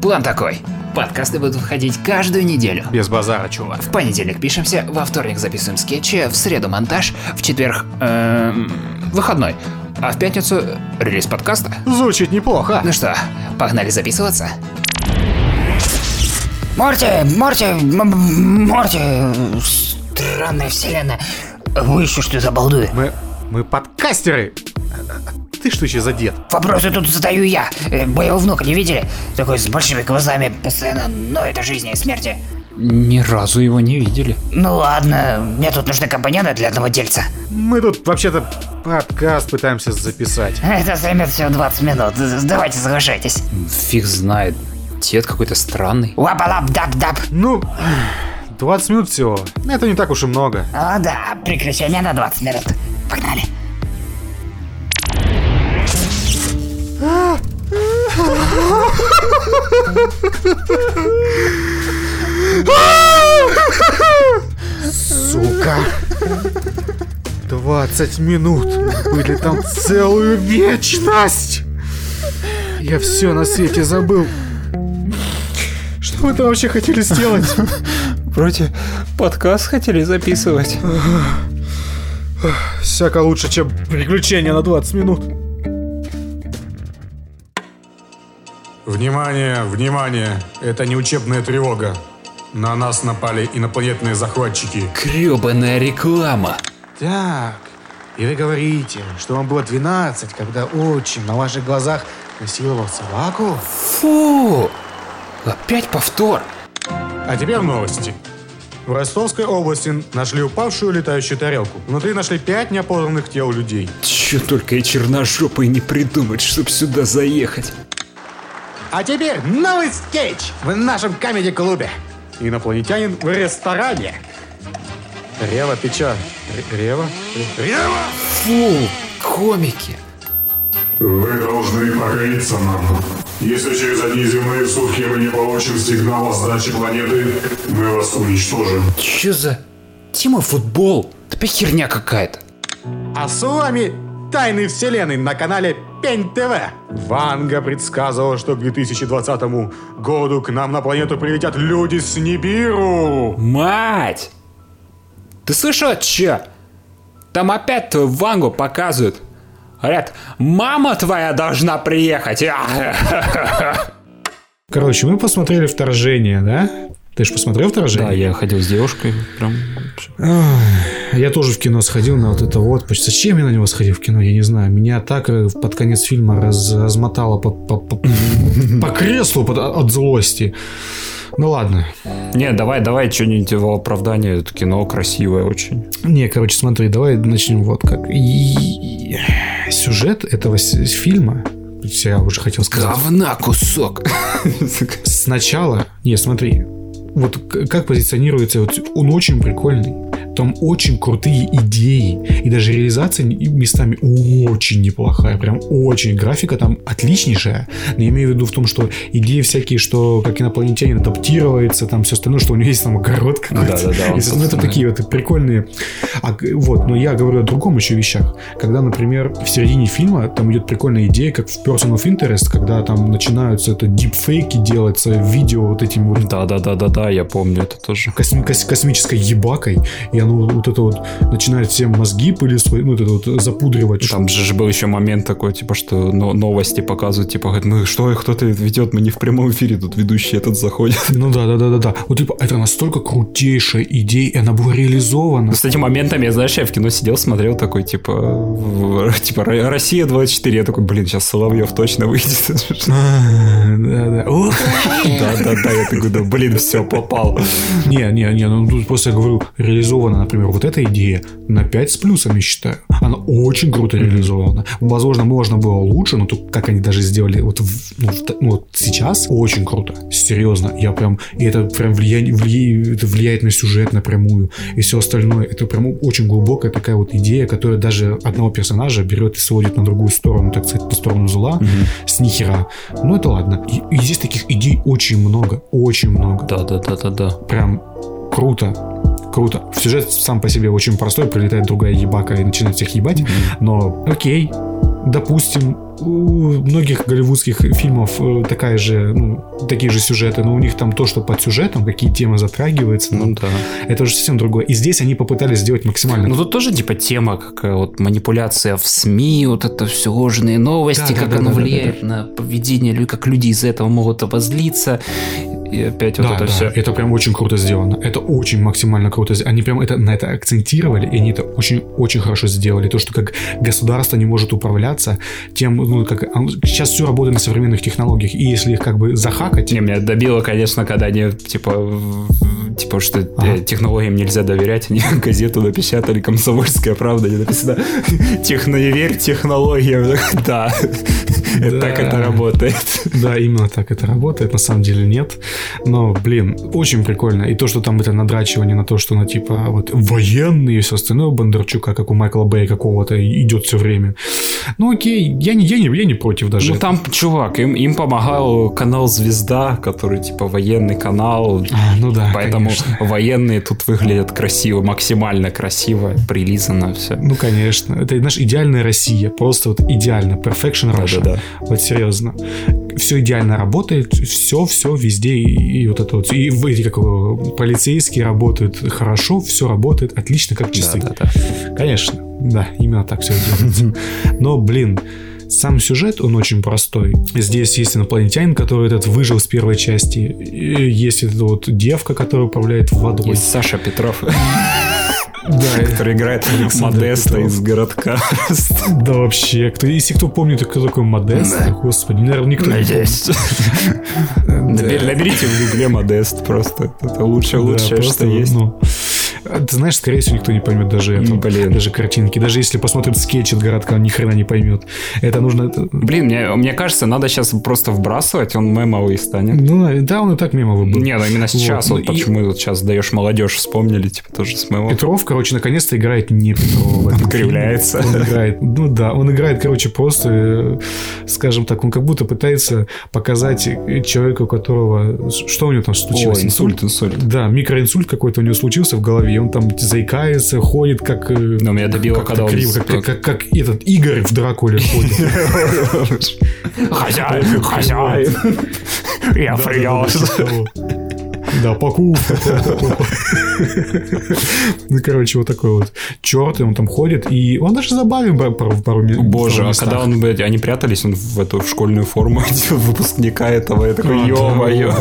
План такой. Подкасты будут выходить каждую неделю. Без базара, чувак. В понедельник пишемся, во вторник записываем скетчи, в среду монтаж, в четверг... эм, выходной. А в пятницу релиз подкаста. Звучит неплохо. Ну что, погнали записываться? Морти, Морти, Морти, странная вселенная. Вы еще что за балдуи? Мы, мы подкастеры. Ты что еще за дед? Вопросы тут задаю я. Э, Моего внука не видели? Такой с большими глазами, постоянно ноет о жизни и смерти. Ни разу его не видели. Ну ладно, мне тут нужны компоненты для одного дельца. Мы тут вообще-то подкаст пытаемся записать. Это займет всего 20 минут. Давайте соглашайтесь. Фиг знает. Дед какой-то странный. Wubba lubba dub dub. Ну, 20 минут всего. Это не так уж и много. О да, приключения на 20 минут. Погнали. Сука. 20 минут. Были там целую вечность. Я все на свете забыл. Что вы там вообще хотели сделать? Вроде подкаст хотели записывать. Всяко лучше, чем приключения на 20 минут. Внимание, внимание! Это не учебная тревога. На нас напали инопланетные захватчики. Гребаная реклама. Так, и вы говорите, что вам было 12, когда отчим на ваших глазах насиловал собаку? Фу! Опять повтор. А теперь новости. В Ростовской области нашли упавшую летающую тарелку. Внутри нашли пять неопознанных тел людей. Чё только и черножопый не придумать, чтоб сюда заехать. А теперь новый скетч в нашем комедий-клубе. Инопланетянин в ресторане. Рева Печа. Ре- Рева? Ре- Рева! Фу, комики. Вы должны покориться нам. Если через одни земные сутки мы не получим сигнал о сдаче планеты, мы вас уничтожим. Чё за... Тима футбол? Да опять херня какая-то. А с вами Тайны Вселенной на канале Пень ТВ. Ванга предсказывал, что к 2020 году к нам на планету прилетят люди с Нибиру. Мать! Ты слышал, чё? Там опять твою Вангу показывают. Говорят, мама твоя должна приехать. Короче, мы посмотрели вторжение, да? Ты же посмотрел вторжение? Да, я ходил с девушкой. Прям... Я тоже в кино сходил на вот это вот. Зачем я на него сходил в кино, я не знаю. Меня так э, под конец фильма раз- размотало по, по- по- по креслу под- от злости. Ну ладно. Не, давай, давай что-нибудь в оправдание. Это кино красивое очень. Не, короче, смотри, давай начнем вот как. И- Сюжет этого фильма, я уже хотел сказать. Говна кусок. Сначала, не, смотри, вот как позиционируется, вот он очень прикольный. Там очень крутые идеи. И даже реализация местами очень неплохая. Прям очень. Графика там отличнейшая. Но я имею в виду в том, что идеи всякие, что как инопланетянин адаптируется, там все остальное, что у него есть там огород какой-то. Да-да-да, он, И, ну, это такие вот прикольные. А, вот, но я говорю о другом еще вещах. Когда, например, в середине фильма там идет прикольная идея, как в Person of Interest, когда там начинаются это дипфейки делаться, видео вот этим вот Да, да, да, да, да, я помню это тоже. косми- кос- космической ебакой, и оно вот это вот начинает всем мозги пылесой, ну, вот это вот запудривать. Там же был еще момент такой, типа, что но- новости показывают, типа, говорят, ну что, кто-то ведет, мы не в прямом эфире, тут ведущий этот заходит. Ну да, да, да, да, да. Вот типа это настолько крутейшая идея, и она была реализована. С этим моментом, я, знаешь, я в кино сидел, смотрел такой, типа, типа, «Ро- Россия 24, я такой, блин, сейчас Соловьев точно выйдет. Да, да. Да, да, да, я такой, да, блин, все, попал. Не, не, не, ну тут просто я говорю, реализована, например, вот эта идея на 5 с плюсом, я считаю. Она очень круто реализована. Возможно, можно было лучше, но тут как они даже сделали вот, в- ну, в ну, вот сейчас, очень круто. Серьезно, я прям, и это прям влияние, влияет, это влияет на сюжет напрямую и все остальное. Это прям очень глубокая такая вот идея, которая даже одного персонажа берет и сводит на другую сторону, так сказать, на сторону зла, с нихера. Ну это ладно. И, и здесь таких идей очень много, очень много Да, да, да, да, да. прям круто. Круто. Сюжет сам по себе очень простой, прилетает другая ебака и начинает всех ебать. Но окей, допустим, у многих голливудских фильмов э, такая же, ну, такие же сюжеты, но у них там то, что под сюжетом, какие темы затрагиваются, ну, да. это уже совсем другое. И здесь они попытались сделать максимально. Ну тут тоже типа тема, какая вот манипуляция в СМИ, вот это все ложные новости, Да, да, как да, оно да, да, влияет на поведение людей, как люди из этого могут обозлиться. И опять да, вот это да, все. это прям очень круто сделано. Это очень максимально круто. Они прям это, на это акцентировали, и они это очень-очень хорошо сделали. То, что как государство не может управляться тем, ну, как оно- сейчас все работает на современных технологиях, и если их как бы захакать, Не, меня добило, конечно, когда они, типа, типа, что э, Ага. технологиям нельзя доверять, они газету напечатали, комсомольская правда, не написано «Техно, не верь технологиям». Да, так это работает. Да, именно так это работает, на самом деле нет. Но, блин, очень прикольно. И то, что там это надрачивание на то, что на типа вот военные и все остальное Бондарчука, как у Майкла Бэя какого-то, идет все время. Ну окей, я не, я не, я не против даже. Ну там, чувак, им, им помогал канал «Звезда», который, типа, военный канал, А, ну да, Поэтому конечно. военные тут выглядят красиво, максимально красиво, прилизано все. Ну, конечно. Это, знаешь, идеальная Россия. Просто вот идеально. Perfection Russia. Да-да-да. Вот серьезно. Все идеально работает, все, все везде. И, и вот это вот. И эти как полицейские работают хорошо, все работает отлично, как часы. Да-да-да. Конечно. Да, именно так все делается. Но, блин, сам сюжет, он очень простой. Здесь есть инопланетянин, который этот выжил с первой части. Есть эта вот девка, которая управляет водой. Есть Саша Петров, Да, который играет Александр Модеста Петров. из городка. Да вообще, кто, если кто помнит, кто такой Модест, господи, наверное, никто не помнит. Набер- Наберите в гугле Модест просто. Это лучше, Да, лучшее, просто, что есть. ну, ты знаешь, скорее всего, никто не поймет даже это. Ну, блин. Даже картинки. Даже если посмотрит скетч от городка, он ни хрена не поймет. Это нужно... это- Блин, мне, мне кажется, надо сейчас просто вбрасывать, он мемовый станет. Ну, да, он и так мемовый был. Не, ну именно сейчас, Вот, вот, ну и- почему вот сейчас даешь молодежь, вспомнили, типа, тоже с мемом. Петров, короче, наконец-то играет не Петрова. фильме. кривляется. Он играет, ну да, он играет, короче, просто, э, скажем так, он как будто пытается показать э, человека, у которого... Что у него там случилось? Ой, инсульт, инсульт. Да, микроинсульт какой-то у него случился в голове, и он там заикается, ходит как... э, Но меня добило, как-то когда он... криво, как, как, как- как этот Игорь в Дракуле ходит. Хозяин, хозяин, я принес. Да, покупка. Ну, короче, вот такой вот черт, и он там ходит, и он даже забавен ба- пару, пару ми- Боже, а когда он, блядь, они прятались, он в эту школьную форму выпускника этого, я такой, А, ё-моё.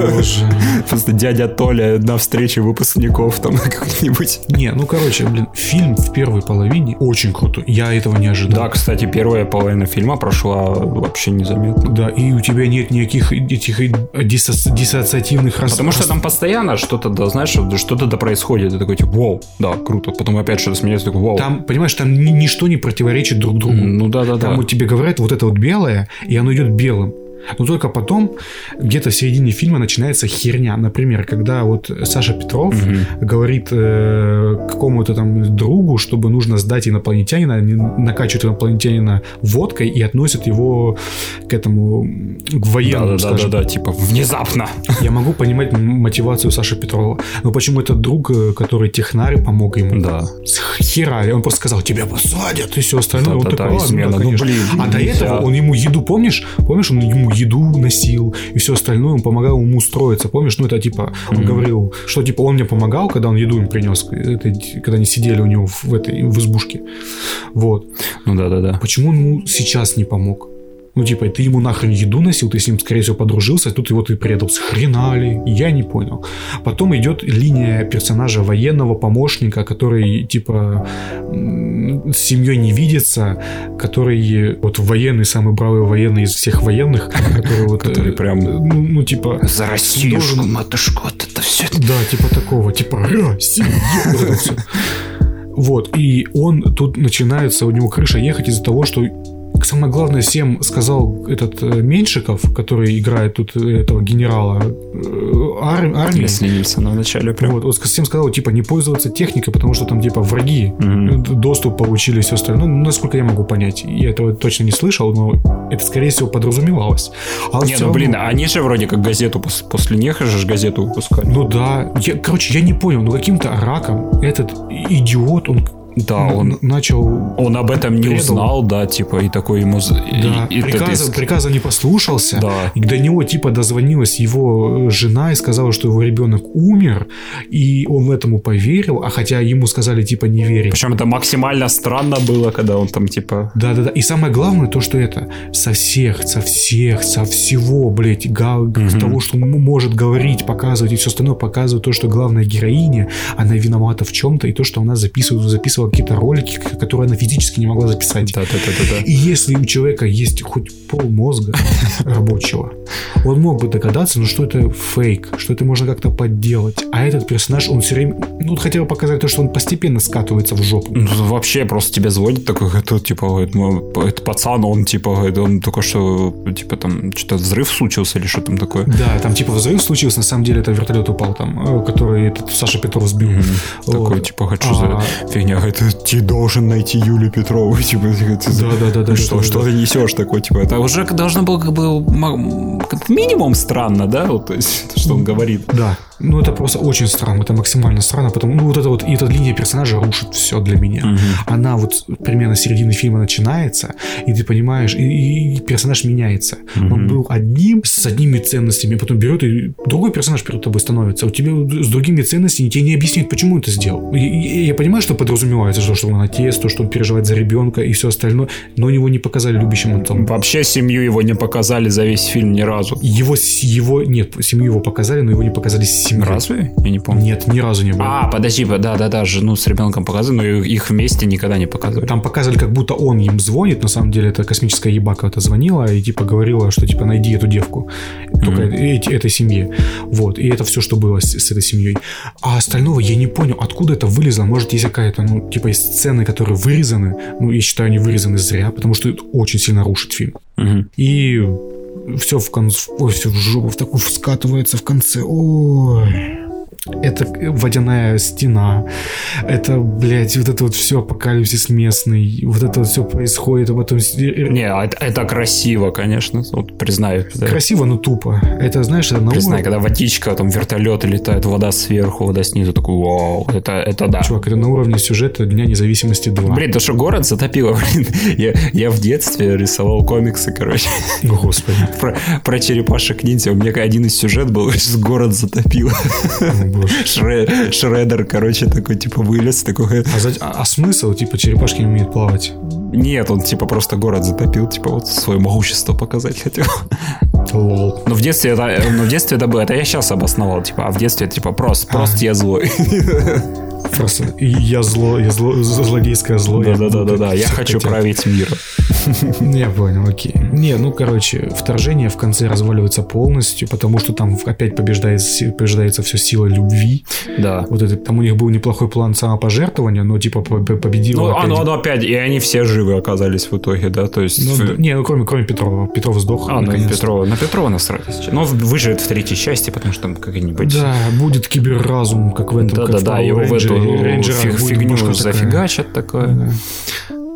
Просто дядя Толя на встрече выпускников там как-нибудь. Не, ну, короче, блин, фильм в первой половине очень крутой. Я этого не ожидал. Да, кстати, первая половина фильма прошла вообще незаметно. Да, и у тебя нет никаких этих э, диссоци- диссоциативных Потому что там постоянно что-то, да, знаешь, что- что-то да происходит. Ты такой, типа, вау, да, круто. Потом опять что-то сменяется, такой, вау. Там, понимаешь, там ни- ничто не противоречит друг другу. Ну да-да-да. Там вот тебе говорят вот это вот белое, и оно идет белым. Но только потом, где-то в середине фильма начинается херня. Например, когда вот Саша Петров говорит э, какому-то там другу, чтобы нужно сдать инопланетянина, накачивают инопланетянина водкой и относят его к этому, к военному, скажем. Да-да-да, типа, внезапно. Я могу понимать мотивацию Саши Петрова, но почему этот друг, э, который технарь, помог ему? Да. С хера, он просто сказал, тебя посадят и все остальное. он Да-да-да, такой, «Ладно, измена, да, ну, конечно». блин, а до этого он ему еду, помнишь? Помнишь, он ему еду носил и все остальное, он помогал ему устроиться, помнишь? Ну, это типа, он говорил, что типа он мне помогал, когда он еду им принес, это, когда они сидели у него в, этой, в избушке. Вот. Ну да-да-да. Почему он ему сейчас не помог? Ну, типа, ты ему нахрен еду носил, ты с ним, скорее всего, подружился, а тут его ты предал. С хрена ли? Я не понял. Потом идет линия персонажа военного помощника, который, типа, с семьей не видится, который вот военный, самый бравый военный из всех военных, который вот... Который э, прям- Ну, ну, типа... За Россиюшку, должен- матушку, вот это все. да, типа такого, типа Россия. Вот, и он тут начинается, у него крыша ехать из-за того, что самое главное всем сказал этот э, Меньшиков, который играет тут э, этого генерала э, ар- армии. Если Нильсона в начале прям. Вот, вот всем сказал, типа, не пользоваться техникой, потому что там, типа, враги д- доступ получили и все остальное. Ну, насколько я могу понять. Я этого точно не слышал, но это, скорее всего, подразумевалось. А Не, ну блин, равно- они же вроде как газету пос- после них же газету выпускали. Ну да. Я, короче, я не понял, ну каким-то раком этот идиот, он Да, он, н- начал он об этом не узнал, да, типа, и такой ему... и- Да, и этот приказа, не послушался. Да. И до него типа дозвонилась его э, жена и сказала, что его ребенок умер, и он этому поверил, а хотя ему сказали типа не верить. Причем это максимально странно было, когда он там, типа... Да, да, да. И самое главное то, что это со всех, со всех, со всего, блядь, га- того, что может говорить, показывать и все остальное, показывает то, что главная героиня, она виновата в чем-то, и то, что она записывала, записывала какие-то ролики, которые она физически не могла записать. Да-да-да-да. И если у человека есть хоть пол мозга рабочего, он мог бы догадаться, ну что это фейк, что это можно как-то подделать. А этот персонаж, он все время, ну хотя бы показать то, что он постепенно скатывается в жопу. Ну, Вообще просто тебя звонит такой, это типа, ну, это пацан, он типа, говорит, он только что, типа там, что-то взрыв случился или что там такое. Да, там типа взрыв случился, на самом деле это вертолет упал там, э, который этот Саша Петров сбил. Такой, Вот. типа, хочу А, за фигня, говорит, ты должен найти Юлю Петрову, типа, ты- Да, да, да, да, что, да, что да. ты несешь такой, типа, это уже должно было как бы как минимум странно, да, вот, то есть, что он говорит. Да, ну это просто очень странно, это максимально странно, потому ну вот это вот, и эта линия персонажа рушит все для меня. Она вот примерно с середины фильма начинается, и ты понимаешь, и, и персонаж меняется. Он был одним, с одними ценностями, а потом берет и другой персонаж перед тобой становится. У тебя с другими ценностями, и тебе не объясняют, почему он это сделал. И- и- я понимаю, что подразумевается, что, что он отец, то, что он переживает за ребенка и все остальное, но его не показали любящим он там Вообще семью его не показали за весь фильм ни разу. его, его, нет, семью его показали, но его не показали семьей. Разве? Я не помню. Нет, ни разу не было. А, подожди, да-да-да, жену с ребенком показывали, но их вместе никогда не показывали. Там показывали, как будто он им звонит, на самом деле это космическая ебака это звонила и типа говорила, что типа найди эту девку, только эти- этой семье. Вот, и это все, что было с, с этой семьей. А остального я не понял, откуда это вылезло. Может, есть какая-то, ну, типа, есть сцены, которые вырезаны. Ну, я считаю, они вырезаны зря, потому что это очень сильно рушит фильм. Мгм. И все в конце, все в жопу, в такую скатывается в конце. Ой. Это водяная стена. Это, блядь, вот это вот все апокалипсис местный. Вот это вот все происходит, а потом... Не, а это, это красиво, конечно, вот признаю. да. Красиво, но тупо. Это, знаешь, это на Признаю, уровне- когда водичка, там вертолеты летают, вода сверху, вода снизу, такой, вау, это, это да. Чувак, это на уровне сюжета Дня независимости 2. Блин, то что город затопило, блин. Я, я в детстве рисовал комиксы, короче, Господи. про, про черепашек ниндзя. У меня один из сюжет был, что город затопило. О, боже. Шре- Шредер, короче, такой, типа, вылез, такой, А, за- а- а смысл, типа, черепашки не умеют плавать? нет, он, типа, просто город затопил, типа, вот свое могущество показать хотел. Лол. Но в детстве это, ну, в детстве это было, это я сейчас обосновал, типа, а в детстве, типа, просто, просто я злой. Просто я зло, я зло, злодейское зло. я Да-да-да-да, я всех хочу править миром. Я понял, окей. Не, ну, короче, вторжение в конце разваливается полностью, потому что там опять побеждает, си- побеждается все сила любви. Да. Вот это, там у них был неплохой план самопожертвования, но типа по- по- победила Ну, опять- оно, оно опять, и они все живы оказались в итоге, да, то есть... Ну, в- да, не, ну кроме, кроме Петрова. Петров сдох. А, ну. Петрова, на Петрова насрать. честно. Но выживет в третьей части, потому что там как-нибудь... Да, будет киберразум, как в этом, как в Да-да-да, Power его в эту Ranger- Рейнджерах фиг- фигню зафигачат такое. Да,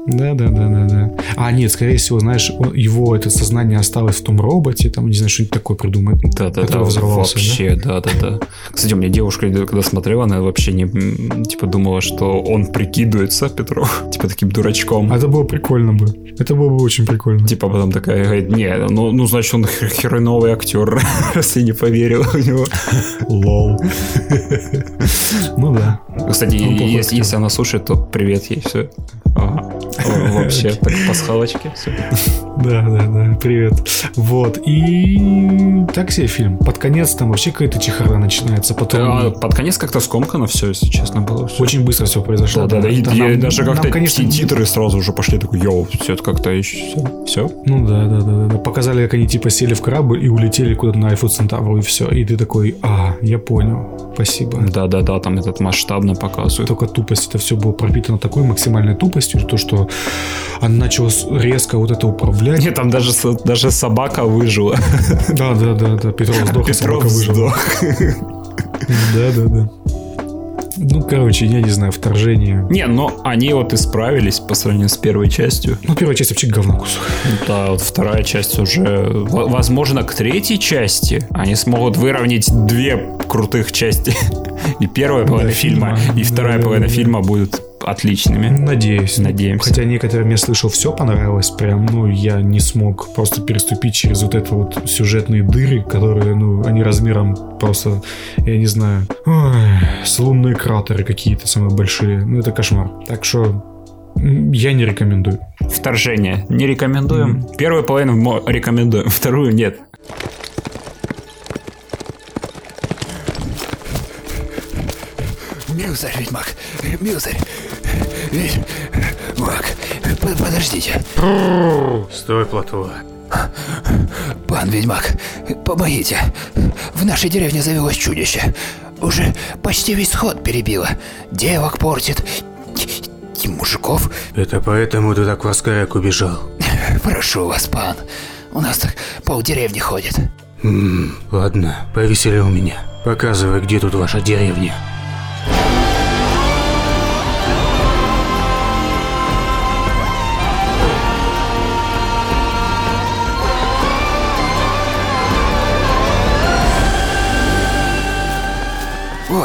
да, да, да, да. А, нет, скорее всего, знаешь, он- его это сознание осталось в том роботе, там, не знаю, что-нибудь такое придумает. Да-да-да, который взорвался, вообще, да-да-да. Кстати, у меня девушка, когда смотрела, она вообще не, типа, думала, что он прикидывается Петров, типа, таким дурачком. А это было прикольно бы. Это было бы очень прикольно. Типа потом такая говорит, не, ну, ну значит он хер- херовый актер, раз я не поверил в него. Лол. Ну да. Кстати, если, она слушает, то привет ей, все. Вообще, так пасхалочки. Да, да, да, привет. Вот, и так себе фильм. Под конец там вообще какая-то чехарда начинается, потом под конец как-то скомкано все, если честно было. очень быстро все произошло. Да, да, да. Даже как-то титры сразу уже пошли, такой, йоу, все это как-то еще, все. Ну да, да, да, да. Показали, как они типа сели в корабль и улетели куда-то на Альфа Центавру, и все. И ты такой, а, я понял, спасибо. Да, да, да, там этот масштабно показывают. Только тупость, это все было пропитано такой максимальной тупостью, то, что она начала резко вот это управлять. Нет, там даже, даже собака выжила. Да, да, да, да, Петров сдох, а собака Петров выжила. сдох. Да, да, да. Ну, короче, я не знаю, вторжение. Не, но они вот исправились по сравнению с первой частью. Ну, первая часть вообще говно кусок. Да, вот вторая часть уже... Возможно, к третьей части они смогут выровнять две крутых части. И первая половина фильма, фильма. и вторая Да, половина да, да. фильма будет отличными. Надеюсь. Надеемся. Хотя некоторым я слышал, все понравилось. Прям, ну, я не смог просто переступить через вот это вот сюжетные дыры, которые, ну, они размером просто, я не знаю, ой, с лунные кратеры какие-то самые большие. Ну, это кошмар. Так что я не рекомендую. Вторжение. Не рекомендуем. Первую половину рекомендуем, вторую нет. Милзарь, ведьмак, Милзарь, по- подождите. Стой, Платва. Пан ведьмак, помогите. В нашей деревне завелось чудище. Уже почти весь ход перебило. Девок портит. И мужиков. Это поэтому ты так в Аскарек убежал? Прошу вас, пан. У нас так полдеревни ходит. М, Ладно, повеселил меня. Показывай, где тут ваша деревня.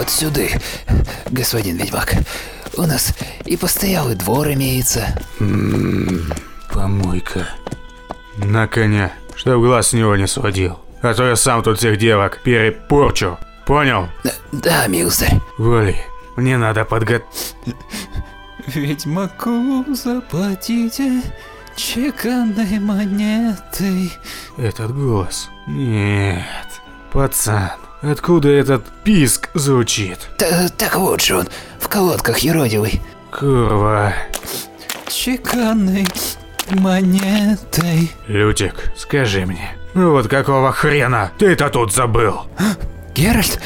Вот сюда, господин ведьмак. У нас и постоялый двор имеется. Помойка. На коня, чтоб глаз с него не сводил. А то я сам тут всех девок перепорчу. Понял? Д- Да, милзарь. Вали, мне надо подго... Ведьмаку заплатите чеканной монетой. Этот голос? Нет. Пацан, откуда этот писк звучит? Та- так вот же он, в колодках еродивый. Курва. Чеканной монетой. Лютик, скажи мне, ну вот какого хрена ты-то тут забыл? Геральт?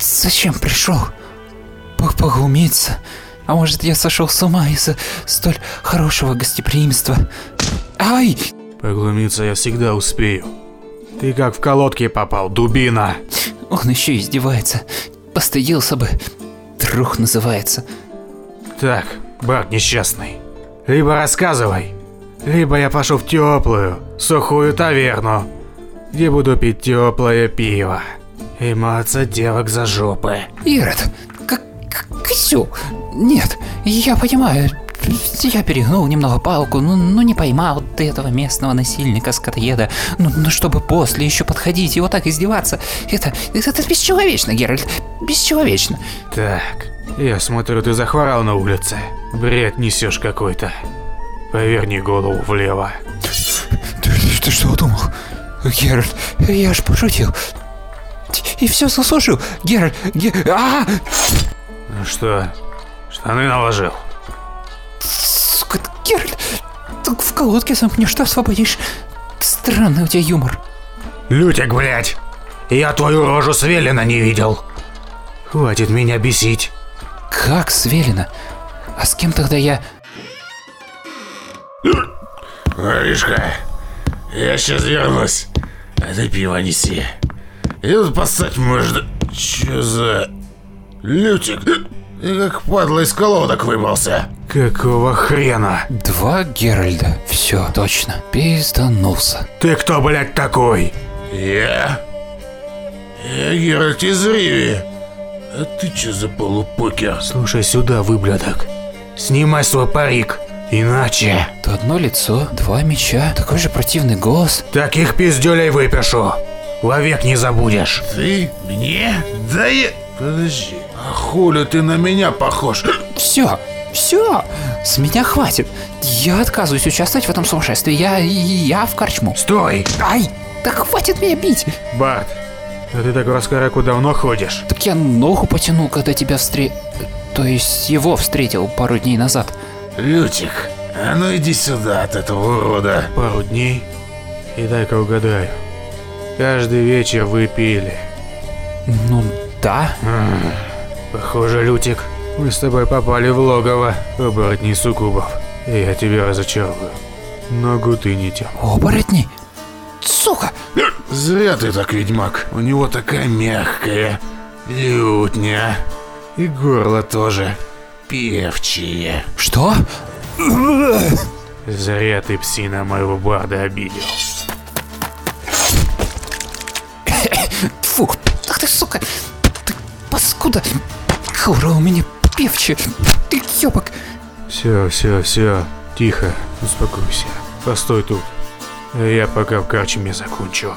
Зачем пришел? По- Поглумиться? А может, я сошел с ума из-за столь хорошего гостеприимства? Ай! Поглумиться я всегда успею. Ты как в колодки попал, дубина. Он еще издевается. Постыдился бы. Друг называется. Так, Барт несчастный. Либо рассказывай, либо я пошел в теплую, сухую таверну, где буду пить теплое пиво и маться девок за жопы. Ирод, как козел. Нет, я понимаю. Я перегнул немного палку, но, но не поймал ты этого местного насильника скотоеда. Ну, ну, чтобы после еще подходить и вот так издеваться, это, это, это бесчеловечно, Геральт, бесчеловечно. Так, я смотрю, ты захворал на улице. Бред несешь какой-то. Поверни голову влево. Ты, ты что думал? Геральт, я ж пошутил. И все заслужил. Геральт, Ге... А! Ну что, штаны наложил? Геральт, так в колодке замкнешь, что освободишь. Странный у тебя юмор. Лютик, блядь! Я твою рожу с не видел. Хватит меня бесить. Как свелено? А с кем тогда я... Маришка, я сейчас вернусь. А ты пиво неси. И тут поставь можно... Чё за... Лютик, ты как падла из колодок выбрался. Какого хрена? Два Геральда. Все, точно. Пизданулся. Ты кто, блядь, такой? Я? Я Геральт из Риви. А ты чё за полупокер? Слушай сюда, выблядок. Снимай свой парик. Иначе То одно лицо, два меча, такой же противный голос. таких пиздюлей выпишу. Вовек не забудешь. Ты? Мне? Да я... Подожди. А хули ты на меня похож? Все, все, с меня хватит. Я отказываюсь участвовать в этом сумасшествии. Я, я в корчму. Стой! Ай, так хватит меня бить. Барт, а ты так в Раскараку давно ходишь? Так я ногу потянул, когда тебя встре... То есть его встретил пару дней назад. Лютик, а ну иди сюда от этого урода. Пару дней. И дай-ка угадаю. Каждый вечер вы пили. Ну, да. Похоже, Лютик, мы с тобой попали в логово оборотней суккубов. И я тебя разочарую. Ногу ты не тем. Оборотни? Сука! Зря ты так, ведьмак. У него такая мягкая лютня. И горло тоже певчие. Что? Зря ты псина моего барда обидел. Фу, ах ты, сука! Ты паскуда! Аура у меня певче. Ты ёбок. Все, все, все, тихо, успокойся. Постой тут. Я пока в карчме закончу.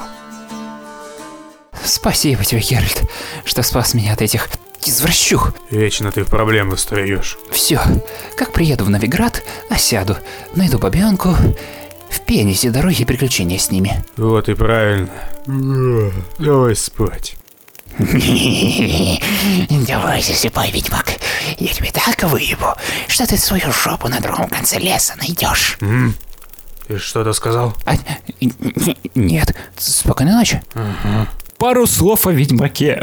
Спасибо тебе, Геральт, что спас меня от этих извращух. Вечно ты в проблемы встаешь. Все, как приеду в Новиград, осяду, найду бабенку, в пенисе дороги и приключения с ними. Вот и правильно. Давай спать. Давай засыпай, ведьмак. Я тебе так выебу, что ты свою жопу на другом конце леса найдешь. Ты что-то сказал? А, н- н- нет, спокойной ночи. Пару слов о Ведьмаке.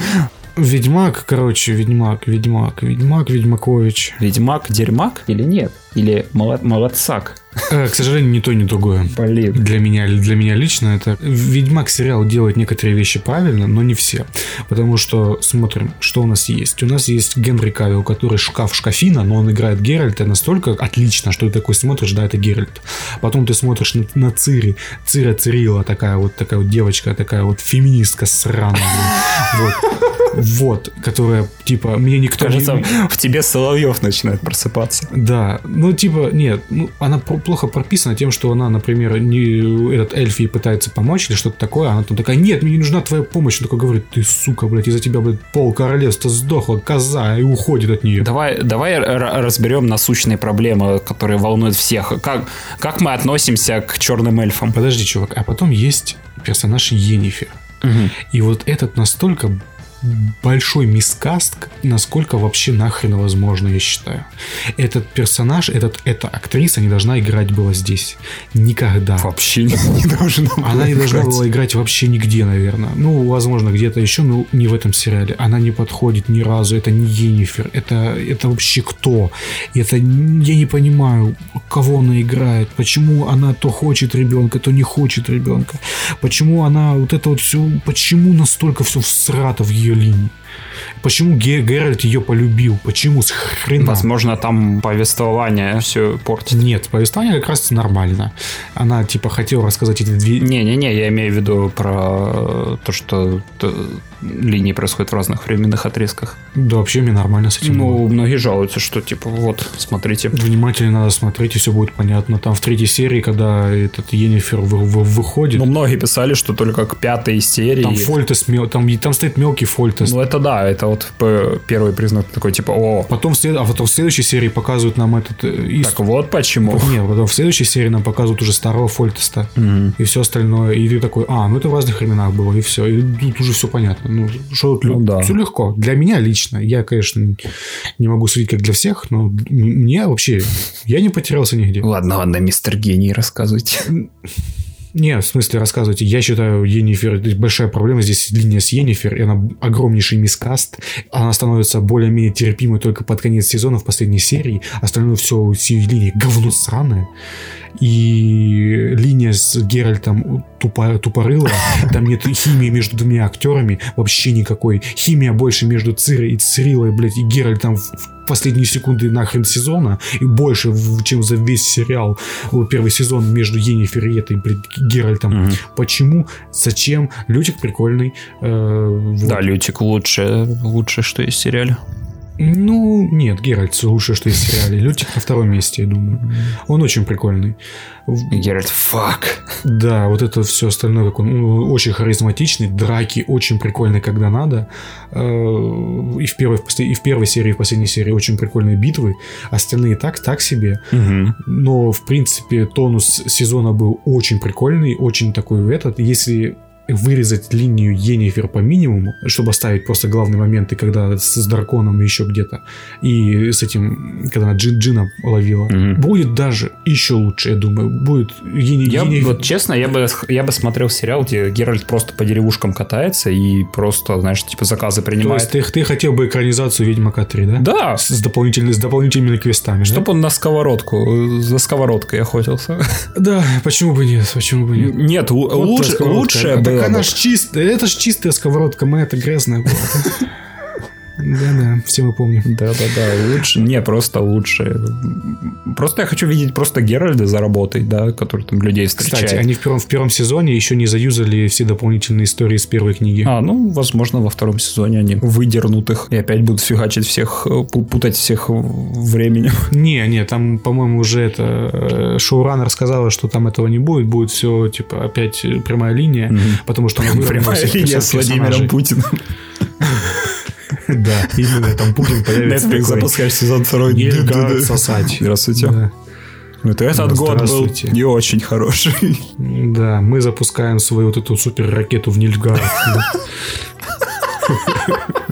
Ведьмак, короче, Ведьмак, Ведьмак, Ведьмак, Ведьмакович. Ведьмак дерьмак или нет? Или молод- молодцак? Э, к сожалению, ни то, ни другое. Блин. Для меня, для меня лично это... Ведьмак сериал делает некоторые вещи правильно, но не все. Потому что смотрим, что у нас есть. У нас есть Генри Кавилл, который шкаф шкафина, но он играет Геральта настолько отлично, что ты такой смотришь, да, это Геральт. Потом ты смотришь на, на Цири. Цира Цирила, такая вот, такая вот девочка, такая вот феминистка сраная. Вот. Вот, которая, типа, мне никто не... Кажется, в тебе Соловьев начинает просыпаться. Да, ну типа, нет, ну она про- плохо прописана тем, что она, например, не, этот эльф ей пытается помочь или что-то такое, она там такая, нет, мне не нужна твоя помощь, он такой говорит, ты сука, блядь, из-за тебя, блядь, пол королевства сдохла, коза, и уходит от нее. Давай, давай разберем насущные проблемы, которые волнуют всех. Как, как мы относимся к черным эльфам? Подожди, чувак, а потом есть персонаж Енифер. И вот этот настолько большой мискаст, насколько вообще нахрен возможно, я считаю. Этот персонаж, этот, эта актриса не должна играть была здесь. Никогда. Вообще не, не должна Она не должна играть. была играть вообще нигде, наверное. Ну, возможно, где-то еще, но не в этом сериале. Она не подходит ни разу. Это не Енифер. Это, это вообще кто? Это я не понимаю, кого она играет. Почему она то хочет ребенка, то не хочет ребенка. Почему она вот это вот все... Почему настолько все всрато в ее линии? Почему Ге- Геральт ее полюбил? Почему с хрена? Возможно, там повествование все портит. Нет, повествование как раз нормально. Она типа хотела рассказать эти две, Не-не-не, я имею в виду про то, что т- линии происходят в разных временных отрезках. Да, вообще мне нормально с этим. было. Ну, многие жалуются, что типа, вот, смотрите. Внимательно надо смотреть, и все будет понятно. Там в третьей серии, когда этот Енифер вы- вы- выходит, Ну, многие писали, что только к пятой серии. там Фольтес, мел- там, там стоит мелкий Фольтес. Ну, это да, это вот первый признак такой, типа, о, Потом а потом в следующей серии показывают нам этот... э, из- так вот почему. Нет, потом в следующей серии нам показывают уже старого Фольтеста и все остальное. И ты такой, а, ну это в разных временах было, и все. И тут уже все понятно. Ну, что тут Ну да. все легко. Для меня лично, я, конечно, не могу судить как для всех, но мне вообще, я не потерялся нигде. Ладно, ладно, мистер Гений, рассказывайте. Не, в смысле, рассказывайте. Я считаю, Енифер, большая проблема здесь линия с Енифер, и она огромнейший мискаст. Она становится более-менее терпимой только под конец сезона в последней серии. Остальное все с ее линии говно сраное. И линия с Геральтом тупо, тупорылая. Там нет химии между двумя актерами. Вообще никакой. Химия больше между Цирой и Цирилой, блядь, и Геральтом в последние секунды нахрен сезона. И больше, чем за весь сериал. Первый сезон между Енифер и этой, блядь, Геральтом. Почему? Зачем? Лютик прикольный. Э, вот. Да, Лютик лучше, лучше, что есть в сериале. Ну, нет, Геральт лучшее, что есть в сериале. Лютик на втором месте, я думаю. Он очень прикольный. В- Геральт, фак. Да, вот это все остальное, как он ну, очень харизматичный, драки очень прикольные, когда надо. Э, И в, первой, в и в первой серии, и в последней серии очень прикольные битвы. Остальные так, так себе. Но, в принципе, тонус сезона был очень прикольный, очень такой этот. Если вырезать линию Енифер по минимуму, чтобы оставить просто главные моменты, когда с, с драконом еще где-то, и с этим, когда она Джин, Джина ловила, будет даже еще лучше, я думаю. Будет Ени- Я, Енифер- вот честно, я бы, я бы смотрел сериал, где Геральт просто по деревушкам катается и просто, знаешь, типа заказы То принимает. есть ты, ты хотел бы экранизацию Ведьмака 3, да? Да, С, с дополнительными, с дополнительными квестами, чтоб он на сковородку, за сковородкой охотился. да? Да, почему бы нет, почему бы нет? Нет, Вот лучше, та сковородка. Так она ж чистая, это ж чистая сковородка, мы это грязная была. Да-да, все мы помним. Да-да-да, лучше. Не, просто лучше. Просто я хочу видеть просто Геральда за работой, да, который там людей встречает. Кстати, они в первом, в первом сезоне еще не заюзали все дополнительные истории из первой книги. А, ну, возможно, во втором сезоне они выдернут их и опять будут фигачить всех, э, пу- путать всех временем. Не, не, там, по-моему, уже это э, шоураннер сказала, что там этого не будет, будет все типа опять прямая линия, потому что Прямая линия с Владимиром. Путиным. Да, именно там Путин появится Netflix запускаешь сезон второй. Нельзя сосать. Здравствуйте. Да. Вот этот год был не очень хороший. Да, мы запускаем свою вот эту супер ракету в Нильфгард.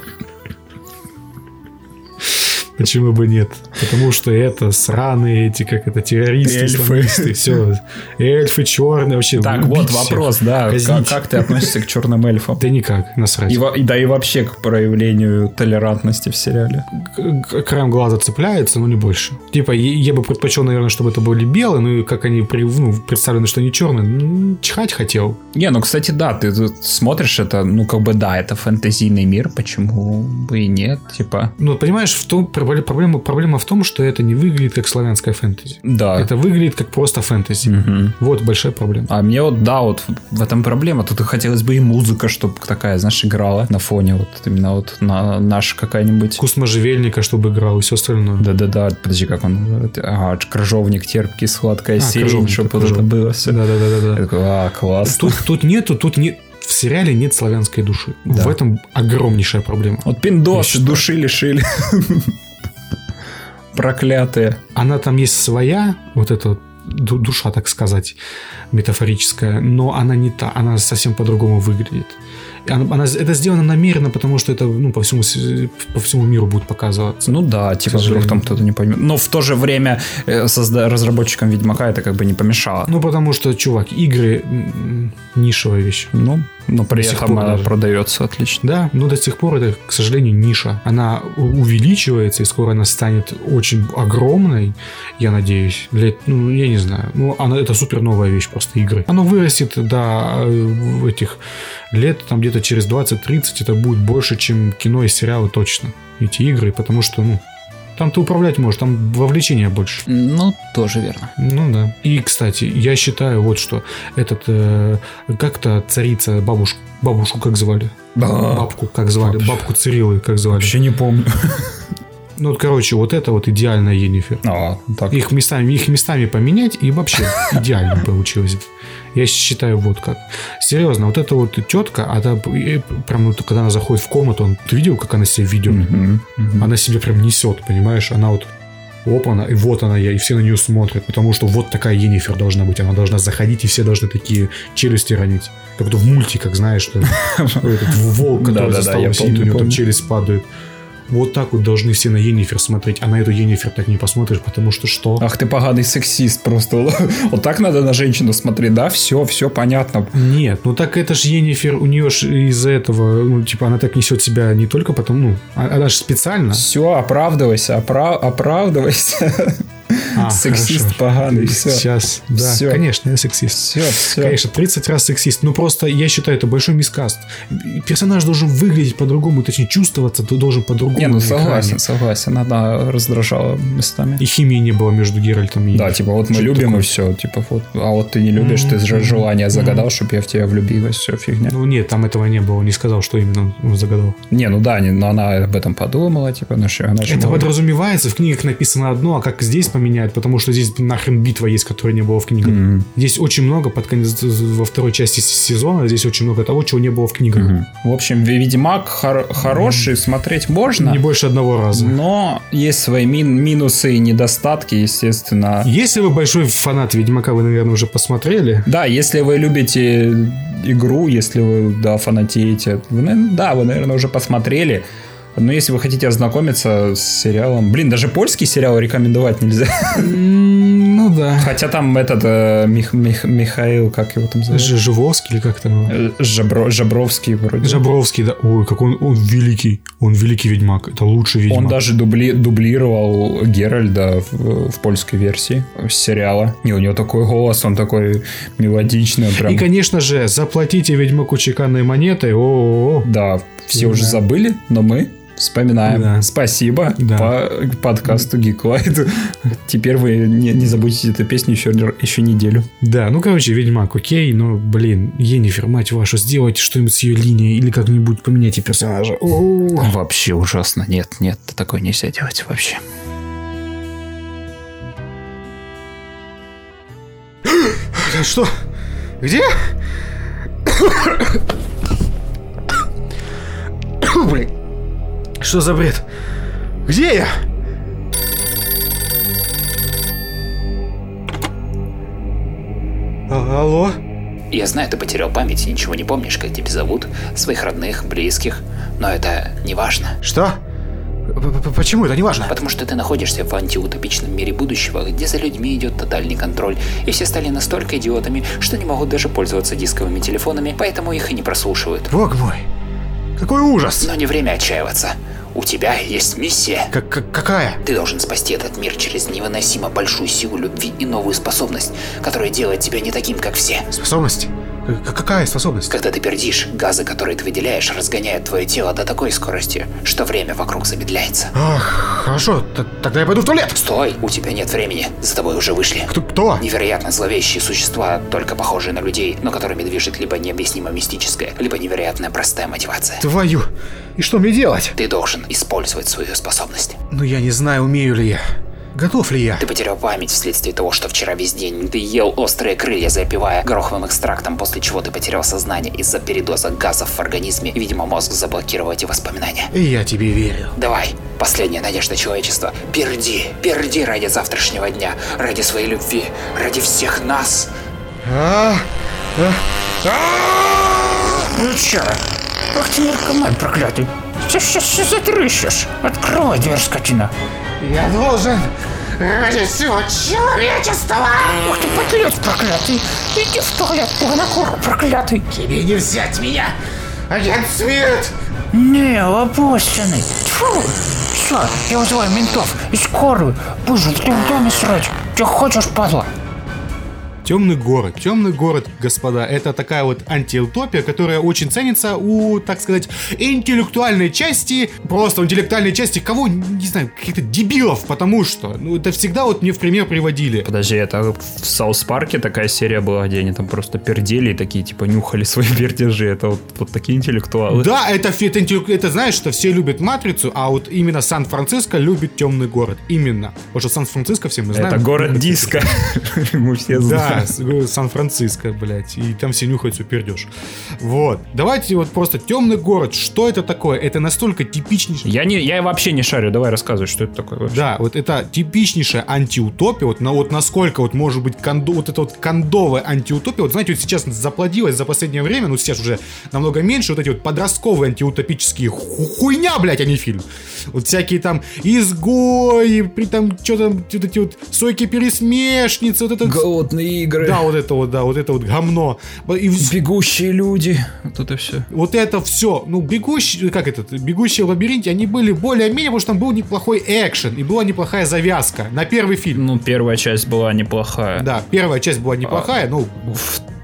Почему бы нет? Потому что это сраные эти, как это, террористы, Эльфы. все. Эльфы черные, вообще. Так, вот вопрос, да. Как, как ты относишься к черным эльфам? Да никак, насрать. И, да и вообще к проявлению толерантности в сериале. Краем глаза цепляется, но не больше. Типа, я, бы предпочел, наверное, чтобы это были белые, ну и как они ну, представлены, что они черные, чихать хотел. Не, ну, кстати, да, ты тут смотришь это, ну, как бы, да, это фэнтезийный мир, почему бы и нет, типа, Ну, понимаешь, в том, проблема, проблема, в том, что это не выглядит как славянская фэнтези. да. Это выглядит как просто фэнтези. Мгм. Вот большая проблема. А мне вот, да, вот в этом проблема. Тут хотелось бы и музыка, чтобы такая, знаешь, играла на фоне вот именно вот на наша какая-нибудь. Вкус можжевельника, чтобы играл и все остальное. Да-да-да, подожди, как он? Ага, крыжовник терпкий, сладкая А, сирень, чтобы вот это было все. Да-да-да-да. Я такой, а, класс. Тут, тут нету, тут нет, в сериале нет славянской души. Да. В этом огромнейшая проблема. Вот пиндосы считаю. души лишили. Проклятые. Она там есть своя, вот эта вот ду- душа, так сказать, метафорическая, но она не та, она совсем по-другому выглядит. Она, она- это сделано намеренно, потому что это ну, по, всему, по всему миру будет показываться. Ну да, типа вдруг там кто-то не поймет. Но в то же время э, созда- разработчикам Ведьмака это как бы не помешало. Ну, потому что, чувак, игры нишевая вещь. Ну, но при До этом она даже. продается отлично. Да, но до сих пор это, к сожалению, ниша. Она увеличивается, и скоро она станет очень огромной, я надеюсь. Лет, ну, я не знаю. Ну, она, это супер новая вещь, просто игры. Оно вырастет до э, этих лет, там где-то через 20-30, это будет больше, чем кино и сериалы точно. Эти игры, потому что, ну, там ты управлять можешь, там вовлечения больше. Ну, тоже верно. Ну да. И, кстати, я считаю вот что. Этот, э, как-то царица, бабушку, бабушку как звали? Бабку как звали? Бабку Цирилы как звали? Вообще не помню. Ну, вот, короче, вот это вот идеальная Енифер. А, так. Их местами, их местами поменять, и вообще идеально получилось. Я считаю, вот как. Серьезно, вот эта вот тетка, она прям, ну, когда она заходит в комнату, он, ты видел, как она себя ведет? Мгм, мгм. Она себя прям несет, понимаешь? Она вот опа, и вот она я, и все на нее смотрят, потому что вот такая Енифер должна быть. Она должна заходить, и все должны такие челюсти ронить. Как будто в мультиках, знаешь, что этот волк, который за столом сидит, у него там челюсть падает. Вот так вот должны все на Енифер смотреть, а на эту Енифер так не посмотришь, потому что что? Ах ты поганый сексист просто. Вот так надо на женщину смотреть, да? Все, все понятно. Нет, ну так это же Енифер, у нее же из-за этого, ну, типа, она так несет себя не только потому, ну, а- она же специально. Все, оправдывайся, опра- оправдывайся. А, Сексист хорошо. поганый, все. Сейчас, да, Всё. конечно, я сексист. Все, все. Конечно, 30 раз сексист. Ну, просто я считаю, это большой мискаст. Персонаж должен выглядеть по-другому, точнее, чувствоваться ты должен по-другому. Не, ну на экране. согласен, согласен. Она раздражала местами. И химии не было между Геральтом и... Да, типа вот мы любим такое? и все, типа вот, а вот ты не любишь, ты же желание загадал, чтобы я в тебя влюбилась, все фигня. Ну, нет, там этого не было. Он не сказал, что именно он загадал. Не, ну да, не, но она об этом подумала, типа, ну что, она Это подразумевается, в книгах написано одно, а как здесь поменять, потому что здесь нахрен битва есть, которой не было в книгах. Мгм. Здесь очень много, под конец, во второй части сезона, здесь очень много того, чего не было в книгах. Мгм. В общем, Ведьмак хор- хороший, смотреть можно, Не больше одного раза. но есть свои мин- минусы и недостатки, естественно. Если вы большой фанат Ведьмака, вы, наверное, уже посмотрели. Да, если вы любите игру, если вы, да, фанатеете, вы, да, вы, наверное, уже посмотрели. Но если вы хотите ознакомиться с сериалом... Блин, даже польский сериал рекомендовать нельзя. Ну да. Хотя там этот э, Мих- Мих- Михаил, как его там зовут? Ж- Живовский или как там? Э, Жабро- Жабровский вроде. Жабровский, да. Ой, как он, он великий. Он великий ведьмак. Это лучший ведьмак. Он даже дубли- дублировал Геральда в, в польской версии сериала. И у него такой голос, он такой мелодичный. Прям... И, конечно же, заплатите ведьмаку чеканной монетой. О, Да, все уже Да. забыли, но мы Вспоминаем. Да. Спасибо Да. по подкасту Geek Light. Теперь вы не, не забудете эту песню еще, еще неделю. Да, ну, короче, Ведьмак, окей, но, блин, Енифер, мать вашу, сделайте что-нибудь с ее линией или как-нибудь поменяйте персонажа. Вообще ужасно. Нет, нет, такое нельзя делать вообще. Что? Где? Блин. Что за бред? Где я? А- Алло? Я знаю, ты потерял память и ничего не помнишь, как тебя зовут, своих родных, близких, но это не важно. Что? П- Почему это не важно? Потому что ты находишься в антиутопичном мире будущего, где за людьми идет тотальный контроль, и все стали настолько идиотами, что не могут даже пользоваться дисковыми телефонами, поэтому их и не прослушивают. Бог мой. Какой ужас. Но не время отчаиваться. У тебя есть миссия. Как- как- какая? Ты должен спасти этот мир через невыносимо большую силу любви и новую способность, которая делает тебя не таким, как все. Способность? Какая способность? Когда ты пердишь, газы, которые ты выделяешь, разгоняют твое тело до такой скорости, что время вокруг замедляется. Ах, хорошо, т- тогда я пойду в туалет. Стой, у тебя нет времени, за тобой уже вышли. Кто? кто? Невероятно зловещие существа, только похожие на людей, но которыми движет либо необъяснимо мистическая, либо невероятная простая мотивация. Твою. И что мне делать? Ты должен использовать свою способность. Ну я не знаю, умею ли я. Готов ли я? Ты потерял память вследствие того, что вчера весь день ты ел острые крылья, запивая гороховым экстрактом, после чего ты потерял сознание из-за передоза газов в организме, видимо, мозг заблокировал эти воспоминания. И я тебе верю. Давай, последняя надежда человечества. Перди, перди ради завтрашнего дня, ради своей любви, ради всех нас. А, Ну чё? Ах ты наркоман проклятый. Ты сейчас затрыщешь. Открой дверь, скотина. Я должен ради всего человечества. Ух ты, подлец проклятый. Иди в туалет, порнокур проклятый. Тебе не взять меня, агент Смит. Не, опущенный. Тьфу. Всё, я вызываю ментов и скорую. Ты в доме срать. Чё хочешь, падла? Темный город. Темный город, господа, это такая вот антиутопия, которая очень ценится у, так сказать, интеллектуальной части, просто интеллектуальной части кого, не знаю, каких-то дебилов, потому что, ну, это всегда вот мне в пример приводили. Подожди, это в South Park е такая серия была, где они там просто пердели и такие, типа, нюхали свои пердежи. Это вот, вот такие интеллектуалы. Да, это, это, интеллект- это знаешь, что все любят Матрицу, а вот именно Сан-Франциско любит темный город. Именно. Потому что Сан-Франциско все мы знаем. Это город диска. Мы все знаем. Говорю, Сан-Франциско, блядь, и там все нюхают свой пердеж. Вот. Давайте вот просто темный город. Что это такое? Это настолько типичнейший... Я, не, я вообще не шарю, давай рассказывай, что это такое вообще. Да, вот это типичнейшая антиутопия, вот, на, вот насколько вот может быть кондо, вот это вот кондовая антиутопия, вот знаете, вот сейчас заплодилась за последнее время, ну сейчас уже намного меньше, вот эти вот подростковые антиутопические ху- хуйня, блядь, а не фильм. Вот всякие там изгои, при там, что там, вот эти вот сойки-пересмешницы, вот это... Голодные игры. Да, вот это вот, да, вот это вот говно. И Бегущие люди. Вот это все. вот это все, ну, бегущие, как это, бегущие в лабиринте, они были более-менее, потому что там был неплохой экшен, и была неплохая завязка на первый фильм. Ну, первая часть была неплохая. Да, первая часть была неплохая, ну,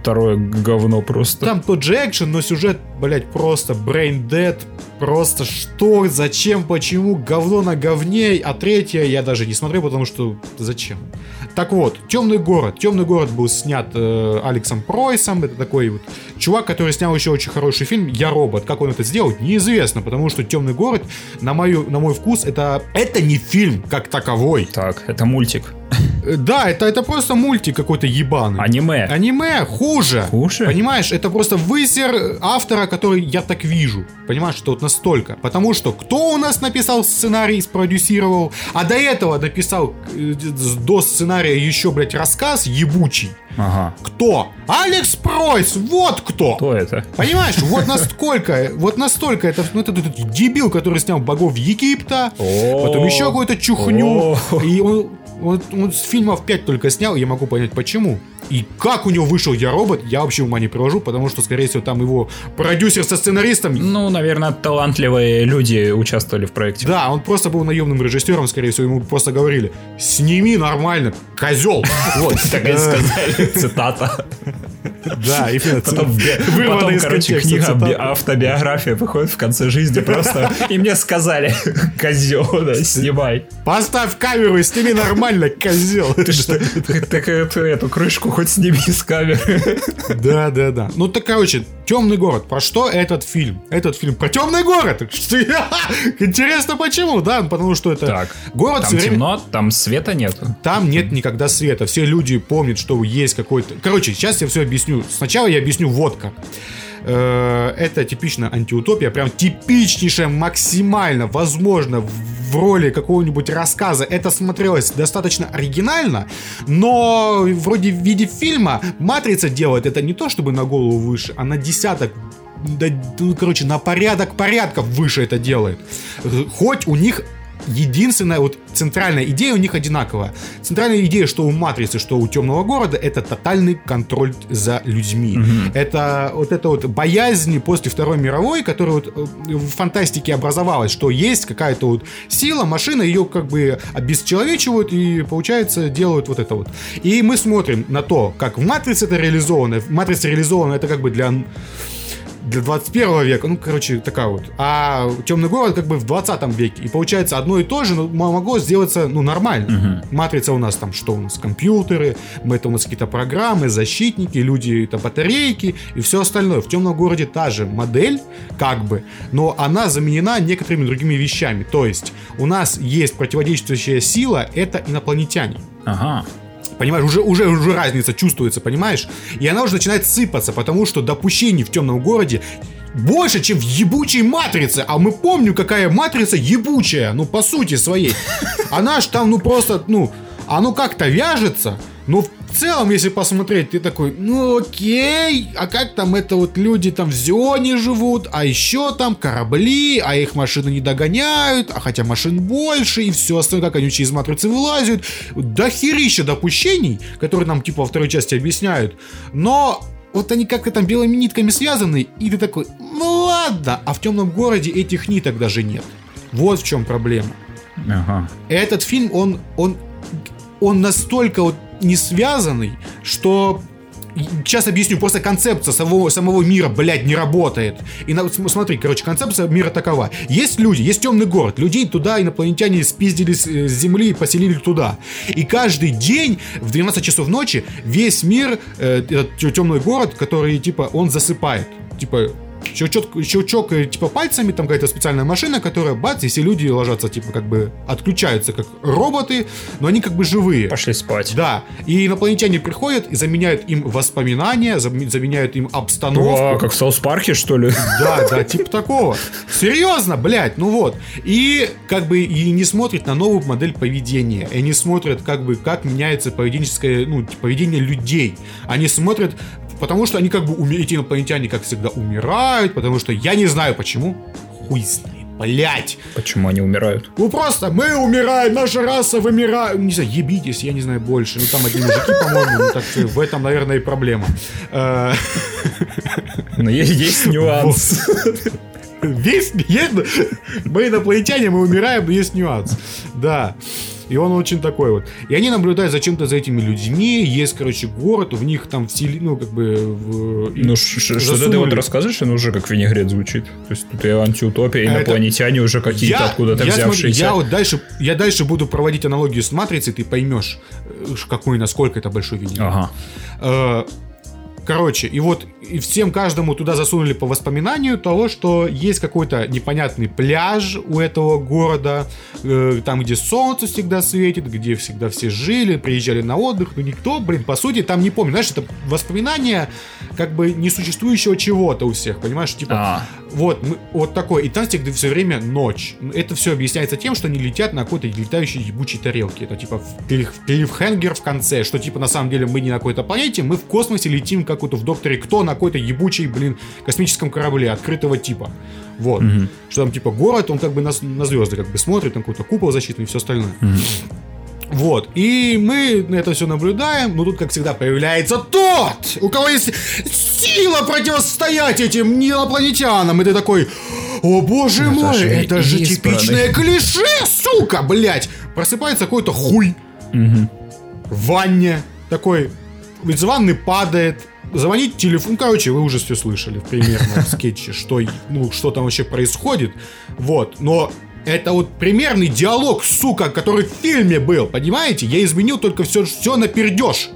Второе говно просто. там тот же экшен, но сюжет, блять, просто brain dead, просто что, зачем, почему, говно на говне, а третья я даже не смотрю, потому что зачем. Так вот, Темный город. Темный город был снят э, Алексом Пройсом, это такой вот чувак, который снял еще очень хороший фильм «Я робот». Как он это сделал, неизвестно, потому что Темный город, на, мою, на мой вкус, это, это не фильм как таковой. Так, это мультик. Да, это, это просто мультик какой-то ебаный. Аниме. Аниме хуже. Хуже? Понимаешь, это просто высер автора, который я так вижу. Понимаешь, что вот настолько. Потому что кто у нас написал сценарий, спродюсировал, а до этого написал э, до сценария еще, блядь, рассказ ебучий. Ага. Кто? Алекс Пройс, вот кто! Кто это? Понимаешь, вот настолько, вот настолько это, ну, это, этот дебил, который снял богов Египта, потом еще какую-то чухню, и он, он, он с фильмов 5 только снял, я могу понять почему. И как у него вышел Я робот, я вообще ума не привожу, потому что, скорее всего, там его продюсер со сценаристом. Ну, наверное, талантливые люди участвовали в проекте. Да, он просто был наемным режиссером, скорее всего, ему просто говорили: сними нормально, козел. Вот. Так и Э, сказали, цитата. Да, именно. Потом, потом, короче, книга автобиография выходит в конце жизни просто. И мне сказали, козел, да, снимай. Поставь камеру и сними нормально, козел. Ты что, так эту, эту крышку хоть с камеры. Да, да, да. Ну так, короче, темный город. Про что этот фильм? Этот фильм про темный город. Что- Интересно, почему? Да, потому что это Так, город Там время- темно, там света нету. Там нет никогда света. Все люди помнят, что есть какой-то... Короче, сейчас я все объясню. Сначала я объясню вот как. Э, Это типично антиутопия, прям типичнейшая, максимально, возможно, роли какого-нибудь рассказа. Это смотрелось достаточно оригинально, но вроде в виде фильма «Матрица» делает это не то, чтобы на голову выше, а на десяток да, ну, короче, на порядок порядков выше это делает. Хоть у них единственная вот центральная идея у них одинаковая. Центральная идея, что у Матрицы, что у Темного города, это тотальный контроль за людьми. Это вот это вот боязнь после Второй мировой, которая вот э, в фантастике образовалась, что есть какая-то вот сила, машина, ее как бы обесчеловечивают и, получается, делают вот это вот. И мы смотрим на то, как в Матрице это реализовано. В Матрице реализовано это как бы для для 21 века, ну, короче, такая вот. А Темный город как бы в 20 веке. И получается одно и то же, но могло сделаться, ну, нормально. Матрица у нас там, что у нас, компьютеры, это у нас какие-то программы, защитники, люди, это батарейки и все остальное. В Темном городе та же модель, как бы, но она заменена некоторыми другими вещами. То есть у нас есть противодействующая сила, это инопланетяне. Ага. Понимаешь, уже, уже, уже разница чувствуется, понимаешь? И она уже начинает сыпаться, потому что допущений в темном городе больше, чем в ебучей матрице. А мы помним, какая матрица ебучая, ну, по сути своей. Она ж там, ну, просто, ну, оно как-то вяжется, но целом, если посмотреть, ты такой, ну окей, а как там это вот люди там в Зионе живут, а еще там корабли, а их машины не догоняют, а хотя машин больше, и все остальное, как они через матрицы вылазят. До херища допущений, которые нам типа во второй части объясняют, но вот они как-то там белыми нитками связаны, и ты такой, ну ладно, а в темном городе этих ниток даже нет. Вот в чем проблема. Ага. Этот фильм, он, он, он настолько вот не связанный, что Сейчас объясню, просто концепция самого, самого мира, блядь, не работает. И на, см- смотри, короче, концепция мира такова. Есть люди, есть темный город. Людей туда инопланетяне спиздили с, э, с Земли и поселили туда. И каждый день в 12 часов ночи весь мир, э, этот темный город, который, типа, он засыпает. Типа, щелчок, щелчок э, типа пальцами, там какая-то специальная машина, которая бац, и все люди ложатся, типа, как бы отключаются, как роботы, но они как бы живые. Пошли спать. Да, и инопланетяне приходят и заменяют им воспоминания, зам- заменяют им обстановку. О, как в Саус Парке, что ли? Да, да, типа такого. Серьезно, блядь, ну вот. И как бы и не смотрят на новую модель поведения. И они смотрят, как бы, как меняется поведенческое, ну, поведение людей. Они смотрят, потому что они как бы, уме- эти инопланетяне, как всегда, умирают, потому что я не знаю почему. Хуй знает. Блять. Почему они умирают? Ну просто мы умираем, наша раса вымирает. Не знаю, ебитесь, я не знаю больше. Ну там одни мужики, по-моему, ну, так что в этом, наверное, и проблема. Э, Но есть, есть нюанс. Весь, есть, мы инопланетяне, мы умираем, но есть нюанс. Да. И он очень такой вот. И они наблюдают зачем-то за этими людьми. Есть, короче, город, в них там всели, ну, как бы... в- Ну, что ты вот рассказываешь, оно уже как винегрет звучит. То есть тут и антиутопия, и Это- инопланетяне уже какие-то откуда-то я, взявшиеся. я вот дальше, я дальше буду проводить аналогию с матрицей, ты поймешь, э, какой, насколько это большой видео. Ага. Э, Короче, и вот и всем каждому туда засунули по воспоминанию того, что есть какой-то непонятный пляж у этого города, э, там, где солнце всегда светит, где всегда все жили, приезжали на отдых, но никто, блин, по сути, там не помнит. Знаешь, это воспоминания как бы несуществующего чего-то у всех, понимаешь? Типа, А. вот, мы, вот такой. И там всегда все время ночь. Это все объясняется тем, что они летят на какой-то летающей ебучей тарелке. Это типа клиффхенгер в конце, что типа на самом деле мы не на какой-то планете, мы в космосе летим как вот в Докторе Кто на какой-то ебучей, блин, космическом корабле открытого типа. Вот. Что там типа город, он как бы на, на звезды как бы смотрит, там какой-то купол защитный и все остальное. Вот, и мы на это все наблюдаем, но тут, как всегда, появляется тот, у кого есть сила противостоять этим инопланетянам, и ты такой, о боже Это мой, же это же избранный». типичное клише, сука, блять. Просыпается какой-то хуй в ванне, такой из ванны падает, звонить телефон, короче, вы уже все слышали примерно в скетче, что, ну, что там вообще происходит, вот, но это вот примерный диалог, сука, который в фильме был, понимаете? Я изменил только все, все на пердеж.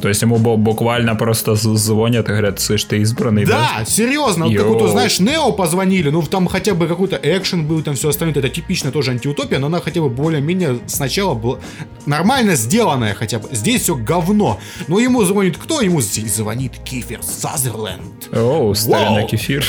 То есть ему бу- буквально просто звонят и говорят, слышь, ты избранный, Да, серьезно, вот Йоу. какой-то, знаешь, Нео позвонили, ну там хотя бы какой-то экшен был, там все остальное, это типично тоже антиутопия, но она хотя бы более-менее сначала была нормально сделанная хотя бы. Здесь все говно. Но ему звонит кто? Ему звонит Кифер Сазерленд. Оу, ставим на кефир.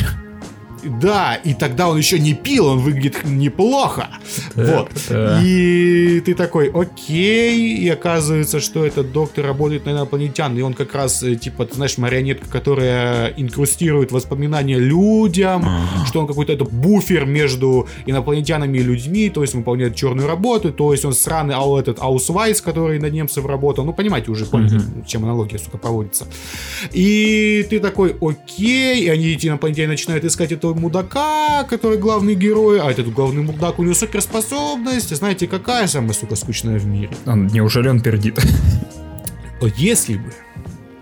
Да, и тогда он еще не пил, он выглядит неплохо. Вот. да. И ты такой, окей, и оказывается, что этот доктор работает на инопланетян, и он как раз, э, типа, ты знаешь, марионетка, которая инкрустирует воспоминания людям, что он какой-то это буфер между инопланетянами и людьми, то есть он выполняет черную работу, то есть он сраный ау, этот Аусвайс, который на немцев работал. Ну, понимаете, уже поняли, чем аналогия, сука, проводится. И ты такой, окей, и они, эти инопланетяне, начинают искать этого мудака, который главный герой, а этот главный мудак, у него суперспособность, знаете, какая самая, сука, скучная в мире? Он- Неужели он пердит? Вот Если бы.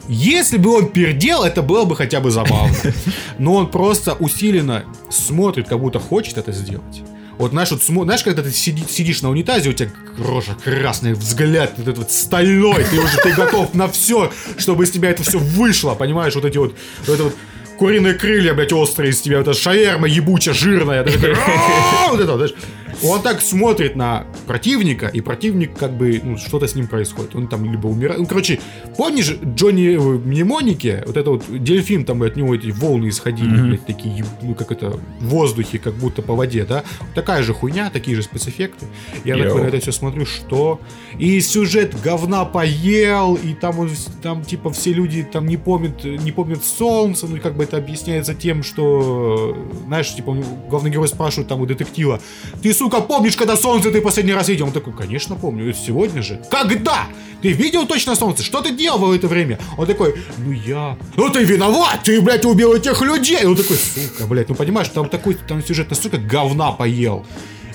Если бы он пердел, это было бы хотя бы забавно. Но он просто усиленно смотрит, как будто хочет это сделать. Вот знаешь, вот знаешь, когда ты сиди- сидишь на унитазе, у тебя рожа красный, взгляд вот этот вот стальной, ты уже ты готов на все, чтобы из тебя это все вышло, понимаешь, вот эти вот, вот это вот куриные крылья, блядь, острые из тебя, вот эта шаерма ебучая, жирная, вот это. Он так смотрит на противника, и противник как бы, ну, что-то с ним происходит. Он там либо умирает. Ну, короче, помнишь Джонни в Мнемонике? Вот это вот дельфин, там от него эти волны исходили, блядь, такие, ну, как это, в воздухе, как будто по воде, да? Такая же хуйня, такие же спецэффекты. Я Йоу. такой на это все смотрю, что? И сюжет говна поел, и там он, там, типа, все люди там не помнят, не помнят солнце, ну, как бы это объясняется тем, что, знаешь, типа, главный герой спрашивает там у детектива, ты, сука, помнишь, когда солнце ты последний раз видел? Он такой, конечно, помню, это сегодня же. Когда? Ты видел точно солнце? Что ты делал в это время? Он такой, ну я. Ну ты виноват, ты, блядь, убил этих людей. Он такой, сука, блядь, ну понимаешь, там такой, там сюжет настолько говна поел.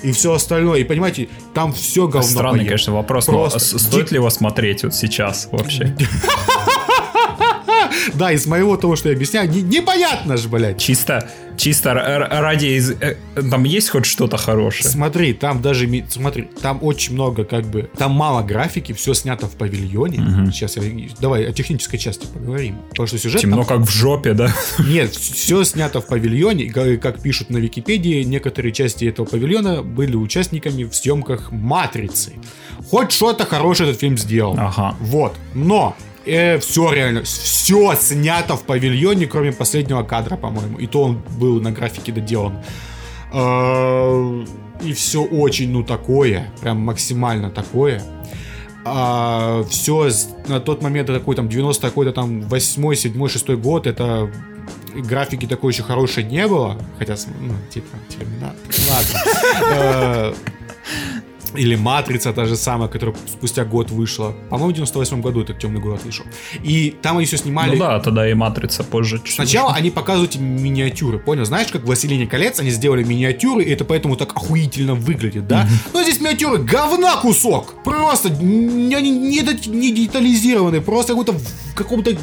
И все остальное. И понимаете, там все говно Странный, поел. конечно, вопрос, но Просто стоит ли его смотреть вот сейчас вообще? Да, из моего того, что я объясняю, не- непонятно же, блядь. Чисто, чисто ради... из- э, Там есть хоть что-то хорошее? Смотри, там даже, смотри, там очень много, как бы, там мало графики, все снято в павильоне. Сейчас я, давай о технической части поговорим. Потому что сюжет Темно там- как в жопе, да? Нет, все снято в павильоне. Как, как пишут на Википедии, некоторые части этого павильона были участниками в съемках Матрицы. Хоть что-то хорошее этот фильм сделал. Ага. Вот. Но все реально, все снято в павильоне, кроме последнего кадра, по-моему. И то он был на графике доделан. Э, И все очень, ну, такое. Прям максимально такое. все на тот момент это какой там 90 какой-то там 8 7 6 год это графики такой еще хорошей не было хотя ну, типа терминатор ладно Э, или Матрица та же самая, которая спустя год вышла. По-моему, в 98 году этот темный город вышел. И там они все снимали. Ну да, тогда и Матрица позже. чуть Сначала они показывают миниатюры, понял? Знаешь, как «Властелине колец» они сделали миниатюры, и это поэтому так охуительно выглядит, да? Но здесь миниатюры говна кусок! Просто не, не, не не детализированные, просто какой-то в каком-то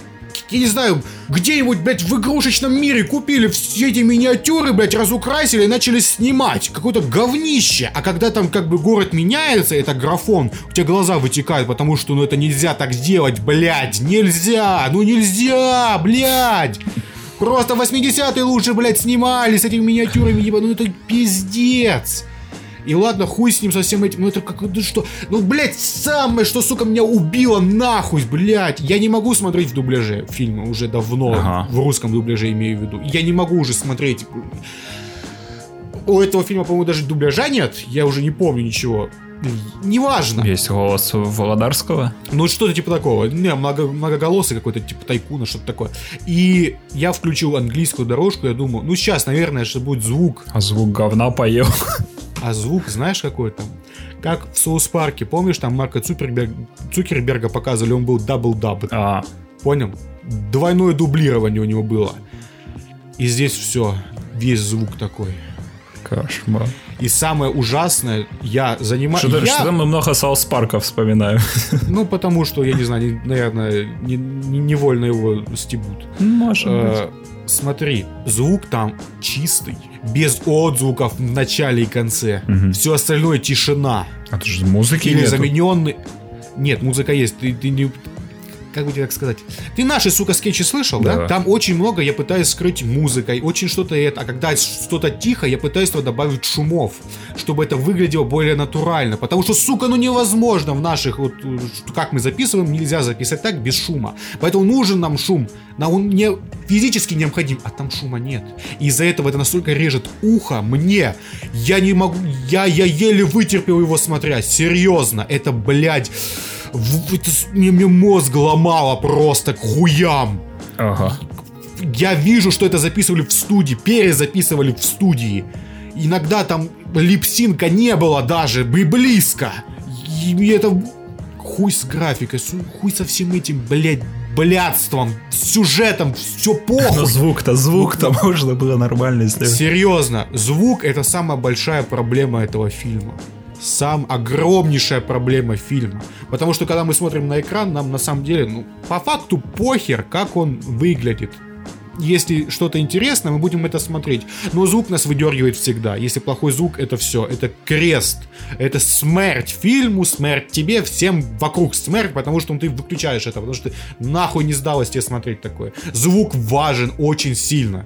я не знаю, где-нибудь, блядь, в игрушечном мире купили все эти миниатюры, блядь, разукрасили и начали снимать. Какое-то говнище. А когда там как бы город меняется, это графон, у тебя глаза вытекают, потому что, ну, это нельзя так делать, блядь, нельзя, ну, нельзя, блядь. Просто 80-е лучше, блядь, снимали с этими миниатюрами, ебать, ну, это пиздец. И ладно, хуй с ним со всем этим, ну это как, ну что, ну, блядь, самое, что, сука, меня убило нахуй, блядь. Я не могу смотреть в дубляже фильмы уже давно, Ага. в русском дубляже имею в виду. Я не могу уже смотреть. У этого фильма, по-моему, даже дубляжа нет, я уже не помню ничего. Неважно. Есть голос Володарского. Ну, что-то типа такого. Не, много, многоголосый какой-то, типа тайкуна, что-то такое. И я включил английскую дорожку, я думаю, ну, сейчас, наверное, что будет звук А звук говна поел. А звук, знаешь, какой там? Как в South Park е, помнишь, там Марка Цукерберг, Цукерберга показывали, он был double dub. А, Понял? Двойное дублирование у него было. И здесь все, весь звук такой. Кошмар. И самое ужасное, я занимаюсь... Что-то, я... что-то мы много South Park а вспоминаем. Ну, потому что, я не знаю, наверное, не- не- невольно его стебут. Может Э, Смотри, звук там чистый, без отзвуков в начале и конце. Все остальное тишина. А тут же музыки Или нету. замененный... Нет, музыка есть. Ты, ты не... Как бы тебе так сказать? Ты наши, сука, скетчи слышал, да? Да. Там очень много я пытаюсь скрыть музыкой, очень что-то это. А когда что-то тихо, я пытаюсь туда добавить шумов, чтобы это выглядело более натурально. Потому что, сука, ну невозможно в наших, вот, как мы записываем, нельзя записать так без шума. Поэтому нужен нам шум. На он не физически необходим, а там шума нет. И из-за этого это настолько режет ухо мне. Я не могу, я, я еле вытерпел его смотря. Серьезно, это, блядь, это мне, мне мозг ломало просто к хуям. Ага. Я вижу, что это записывали в студии, перезаписывали в студии. Иногда там липсинка не было даже, бы близко. И это хуй с графикой, хуй со всем этим, блядь, блядством, сюжетом, все Но похуй. звук-то, звук-то можно было нормально, если... Серьезно, звук это самая большая проблема этого фильма. Сам огромнейшая проблема фильма. Потому что когда мы смотрим на экран, нам на самом деле, ну, по факту похер, как он выглядит. Если что-то интересно, мы будем это смотреть. Но звук нас выдергивает всегда. Если плохой звук, это все. Это крест. Это смерть фильму, смерть тебе, всем вокруг смерть, потому что ты выключаешь это. Потому что нахуй не сдалось тебе смотреть такое. Звук важен очень сильно.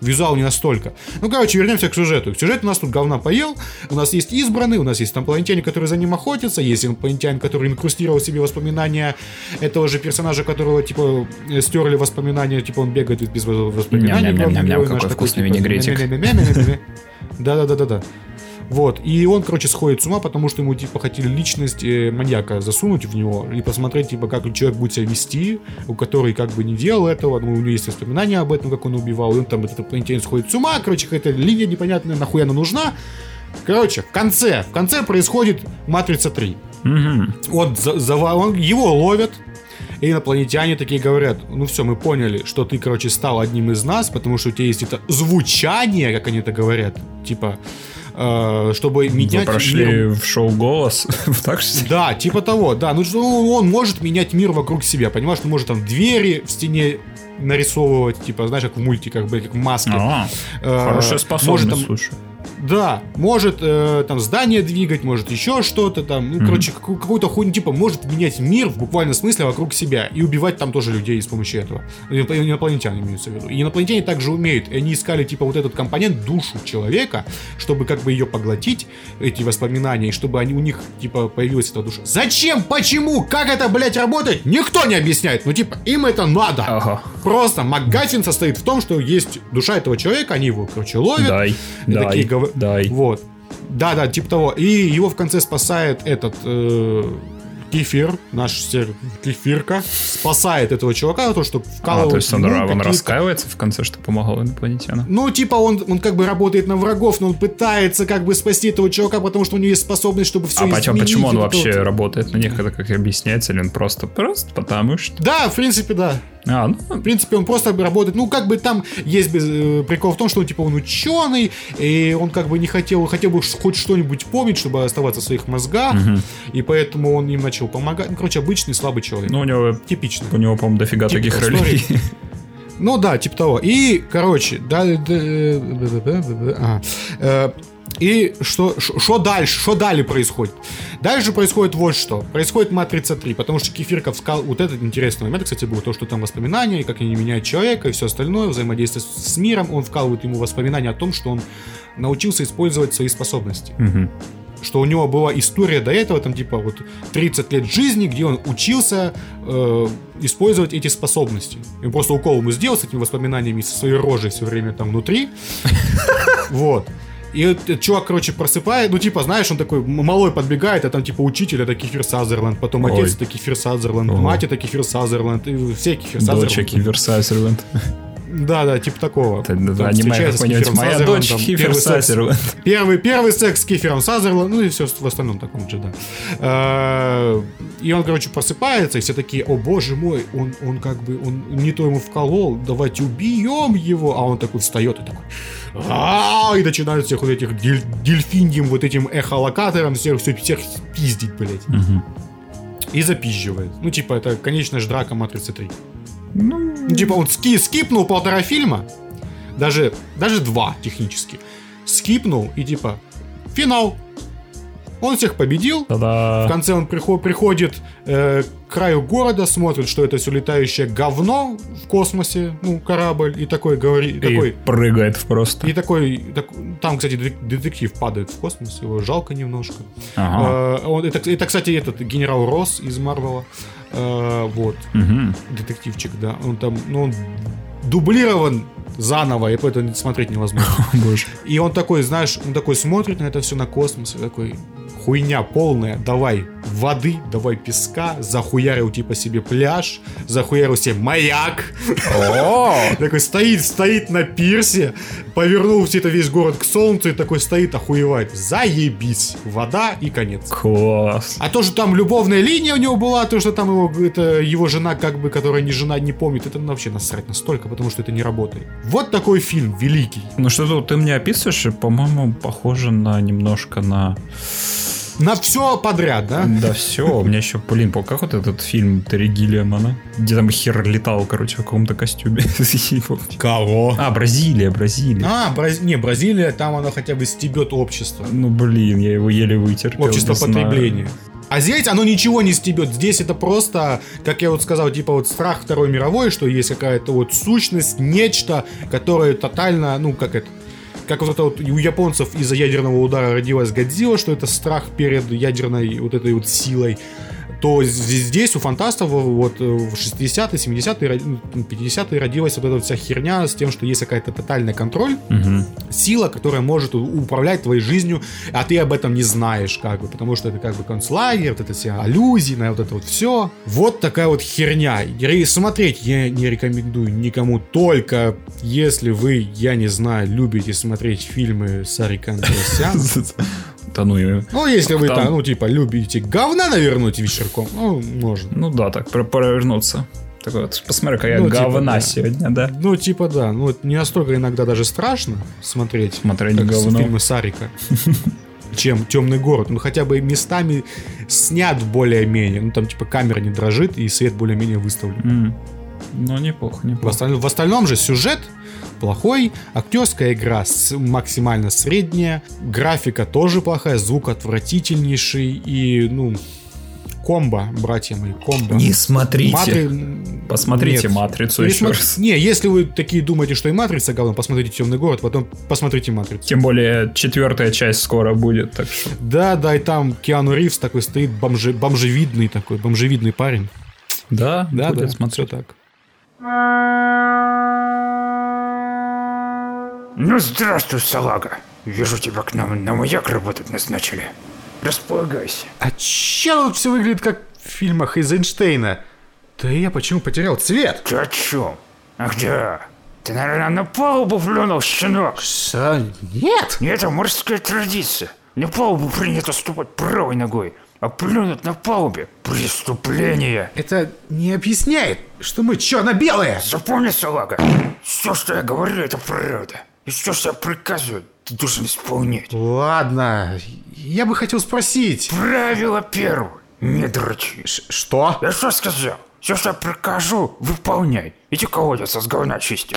Визуал не настолько. Ну, короче, вернемся к сюжету. Сюжет у нас тут говна поел. У нас есть избранный, у нас есть инопланетяне, которые за ним охотятся, есть инопланетянин, который инкрустировал себе воспоминания этого же персонажа, которого, типа, э, стерли воспоминания, типа, он бегает без воспоминаний. Герой какой вкусный типа, винегретик. Да-да-да-да-да. Вот, и он, короче, сходит с ума, потому что ему, типа, хотели личность э, маньяка засунуть в него и посмотреть, типа, как человек будет себя вести, у который, как бы, не делал этого, но у него есть воспоминания об этом, как он убивал, и он там, этот инопланетянин сходит с ума, короче, какая-то линия непонятная, нахуй она нужна. Короче, в конце, в конце происходит Матрица 3. Он, за- зава- он- его ловят, и инопланетяне такие говорят, ну все, мы поняли, что ты, короче, стал одним из нас, потому что у тебя есть это звучание, как они это говорят, типа, э, чтобы Вы менять мир прошли в шоу «Голос». Так что да, типа того, да. Ну, он может менять мир вокруг себя, понимаешь? Он может там двери в стене нарисовывать, типа, знаешь, как в мультиках, как в маске. А, Э, Хорошая способность, слушай. Да, может э, там здание двигать, может еще что-то там. Ну, короче, какую- какую-то хуйню, типа, может менять мир в буквальном смысле вокруг себя и убивать там тоже людей с помощью этого. Иноп- Инопланетяне имеются в виду. И инопланетяне также умеют. И они искали, типа, вот этот компонент, душу человека, чтобы как бы ее поглотить, эти воспоминания, и чтобы они, у них, типа, появилась эта душа. Зачем? Почему? Как это, блядь, работает? Никто не объясняет. Ну, типа, им это надо. Ага. Просто МакГаффин состоит в том, что есть душа этого человека, они его, короче, ловят. Дай, И дай, такие гов- дай. Вот. Да, да, типа того. И его в конце спасает этот э, кефир, наш сер... кефирка, спасает этого чувака, то, что А, вкалывает то есть он, ему он раскаивается в конце, что помогал инопланетянам? Ну, типа, он, он как бы работает на врагов, но он пытается как бы спасти этого чувака, потому что у него есть способность, чтобы все А почему, почему он вообще вот. работает на них? Это как объясняется? Или он просто, просто потому что... Да, в принципе, да. А, ну, В принципе, он просто работает. Ну, как бы там есть без- э, прикол в том, что он типа он ученый, и он как бы не хотел, хотел бы хоть что-нибудь помнить, чтобы оставаться в своих мозгах, и поэтому он им начал помогать. Ну, короче, обычный слабый человек. ну, у него, Типичный. у него, по-моему, дофига Типа таких ролей. Ну да, типа того. И, короче, да, да, да, да, да, да, да, ага. Э, И что, что дальше? Что далее происходит? Дальше происходит вот что. Происходит Матрица 3, потому что Кефирка вскал... Вот этот интересный момент, кстати, был то, что там воспоминания, и как они меняют человека, и все остальное, взаимодействие с миром. Он вкалывает ему воспоминания о том, что он научился использовать свои способности. Что у него была история до этого, там типа вот 30 лет жизни, где он учился э, использовать эти способности. И просто укол ему сделал с этими воспоминаниями со своей рожей все время там внутри. Вот. И этот чувак, короче, просыпает, ну, типа, знаешь, он такой малой подбегает, а там, типа, учитель, это Кефир Сазерленд, потом Ой. отец это Кефир Сазерленд, Ого. мать это Кефир Сазерленд, и все Кефир Сазерленд. Кивер Сазерленд. Да, да, типа такого. Это, Там да, аниме встречается с. Кифером Моя Сазерленд, дочь там Кифер первый секс- Сазерленд. Первый, первый секс с Кифером Сазерленд, ну и все в остальном таком же, да. Э, И он, короче, просыпается, и все такие, о боже мой, он, он как бы, он не то ему вколол, давайте убьем его. А он такой встает и такой, и начинают всех вот этих дель- дельфиньим вот этим эхолокатором всех, всех, всех пиздить, блядь. И запизживает. Ну, типа, это конечная ж драка Матрицы 3. Ну, типа, он ски, скипнул полтора фильма, даже, даже два технически. Скипнул и типа, финал. Он всех победил. В Та-да. конце он приход- приходит э, к краю города, смотрит, что это все летающее говно в космосе, ну, корабль, и такой говорит, И такой, прыгает просто. и такой, так- там, кстати, детек- детектив падает в космос, его жалко немножко. Ага. Э, он- это, это, кстати, этот генерал Росс из Марвела. Э, вот, Мгм. детективчик, да. Он там, ну, он дублирован заново, и поэтому смотреть невозможно. Боже. И он такой, знаешь, он такой смотрит на это все на космос, и такой, хуйня полная, давай воды, давай песка, захуярил типа себе пляж, захуярил себе маяк. Такой стоит, стоит на пирсе, повернул все это весь город к солнцу и такой стоит, охуевает. Заебись. Вода и конец. Класс. А то, что там любовная линия у него была, то, что там его, это его жена, как бы, которая не жена, не помнит, это вообще насрать настолько, потому что это не работает. Вот такой фильм великий. Ну что ты мне описываешь, по-моему, похоже на немножко на... На все подряд, да? Да все, у меня еще, блин, как вот этот фильм Терри Гиллиамана, где там хер летал, короче, в каком-то костюме. Кого? А, Бразилия, Бразилия. А, Браз- не, Бразилия, там оно хотя бы стебет общество. Ну, блин, я его еле вытерпел. Общество потребления. А здесь оно ничего не стебет. Здесь это просто, как я вот сказал, типа вот страх Второй мировой, что есть какая-то вот сущность, нечто, которое тотально, ну как это, как вот это вот у японцев из-за ядерного удара родилась Годзилла, что это страх перед ядерной вот этой вот силой, то здесь, у фантастов вот э, в 60-е, 70-е, роди- ну, 50-е родилась вот эта вся херня с тем, что есть какая-то тотальный контроль, Мгм. сила, которая может управлять твоей жизнью, а ты об этом не знаешь, как бы, потому что это как бы концлагерь, вот это все аллюзии, на вот это вот все. Вот такая вот херня. И смотреть я не рекомендую никому, только если вы, я не знаю, любите смотреть фильмы Сарика Андреасяна. Да ну, и- Ну, если вы Там- там, ну, типа, любите говна навернуть вечерком, ну, можно. ну да, так, про- провернуться. Такой вот, посмотри, какая Ну, типа, говна да. сегодня, да? Ну, типа, да. Ну, не настолько иногда даже страшно смотреть. Смотреть как говно. фильмы Сарика. чем Темный город. Он хотя бы местами снят более-менее. Ну, там, типа, камера не дрожит, и свет более-менее выставлен. М. Ну, неплохо, В, неплохо. остальном, в остальном же сюжет плохой, актерская игра с- максимально средняя, графика тоже плохая, звук отвратительнейший и, ну, комбо, братья мои, комбо. Не смотрите. Матри- Посмотрите Нет. «Матрицу» Или еще раз. Не, если вы такие думаете, что и Матрица говно, посмотрите Темный город, потом посмотрите Матрицу. Тем более четвертая часть скоро будет, так что... Да, да, и там Киану Ривз такой стоит, бомже, бомжевидный такой, бомжевидный парень. Да, Да, будет да, смотреть. все так. Ну, здравствуй, салага. Вижу, тебя к нам на маяк работать назначили. Располагайся. А чё тут все выглядит как в фильмах из Эйнштейна? Да я почему потерял цвет? Ты о чем? Ах да. Ты, наверное, на палубу плюнул, щенок. Что? Нет! Это морская традиция. На палубу принято ступать правой ногой, а плюнуть на палубе – преступление. Это не объясняет, что мы черно-белые! Запомни, салага, все, что я говорю, это правда. И все, что я приказываю, ты должен исполнять. Ладно, я бы хотел спросить. Правило первое. Не дрочи. Что? Я что сказал? Все, что я прикажу, выполняй. Иди колодец с говна чисти.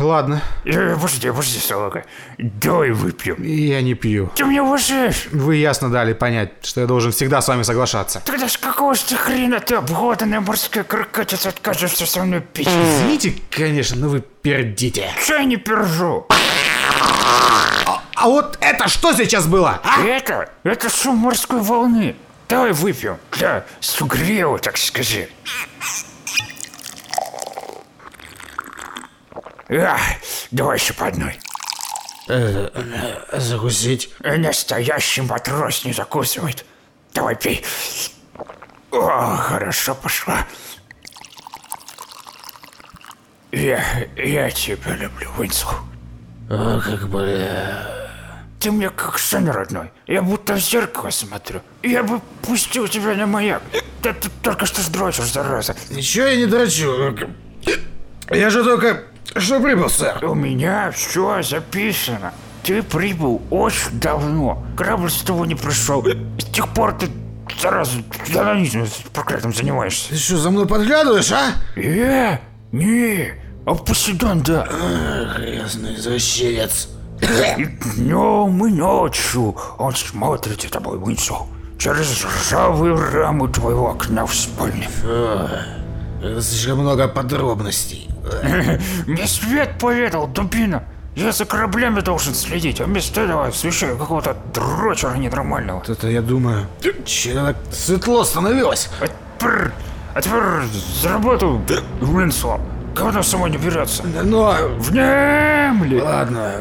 Ладно, Э, подожди, подожди, салага. Давай выпьем. я не пью. Ты меня уважаешь? Вы ясно дали понять, что я должен всегда с вами соглашаться. Тогда с какого ж ты хрена ты, обглоданная морская крокатица, откажешься со мной пить? Извините, конечно, но вы пердите. Че я не пержу? А вот это что сейчас было? а? Это, это шум морской волны. Давай выпьем. Для сугрева, так сказать. Ах, давай еще по одной. Закусить. Настоящий матрос не закусывает. Давай пей. О, хорошо пошла. Я, я тебя люблю, Винсу. О, как бля. Ты мне как сын родной. Я будто в зеркало смотрю. Я бы пустил тебя на маяк. Да ты только что сдрочишь, зараза. Ничего я не дрочу. Я же только что прибыл, сэр. У меня все записано. Ты прибыл очень давно. Корабль с того не пришел. С тех пор ты, зараза, анонизмом проклятым занимаешься. Ты что, за мной подглядываешь, а? Э, не, а Посейдон, да. Грязный извращенец. И днем и ночью он смотрит за тобой, Винсу. Через ржавые рамы твоего окна в спальне. Это слишком много подробностей. Мне свет поведал, дубина. Я за кораблями должен следить, а вместо этого освещаю какого-то дрочера ненормального. Это я думаю. Че так светло становилось? А теперь, а теперь за работу Винсу. Когда само не берется. Но... Внемли! Ладно,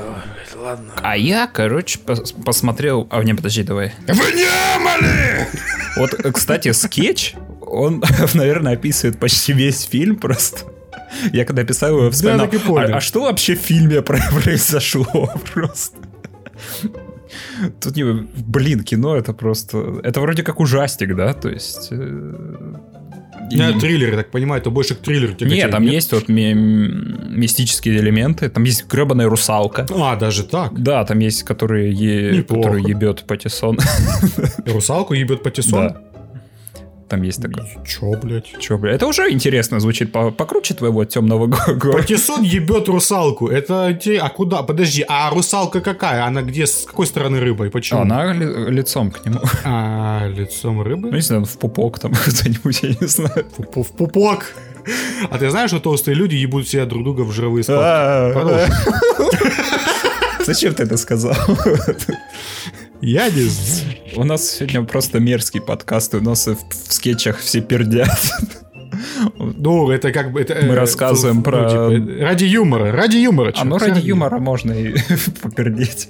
ладно. А я, короче, пос- посмотрел... А, не, подожди, давай. Вот, э, кстати, скетч, он, наверное, описывает почти весь фильм просто. Я когда писал его, вспоминал, так и понял. а, а что вообще в фильме про- произошло просто? Тут не... Блин, кино это просто... Это вроде как ужастик, да? То есть... э, и- триллер, я так понимаю, это больше к триллеру Нет, там есть вот ми- мистические элементы. Там есть гребаная русалка. А, даже так. Да, там есть, которые, е... Которые ебет Патиссон. Русалку ебет Патиссон? Да. Там есть такое. Чё, блядь? Че, бля, это уже интересно звучит по- покруче твоего темного города. Патиссон ебет русалку. Это те... А куда? Подожди, а русалка какая? Она где? С какой стороны рыба и почему? Она ли- лицом к нему. А, лицом Ну, рыбы? не знаю, в пупок там кто-нибудь, я не знаю. В пупок. А ты знаешь, что толстые люди ебут себя друг друга в жировые А, складки? Продолжи. Зачем ты это сказал? Я не знаю. У нас сегодня просто мерзкий подкаст, у нас в, в скетчах все пердят. Ну, это как бы... это, Мы э, рассказываем ну, про- типа, ради юмора, ради юмора. А ну чё, ради юмора можно и попердеть.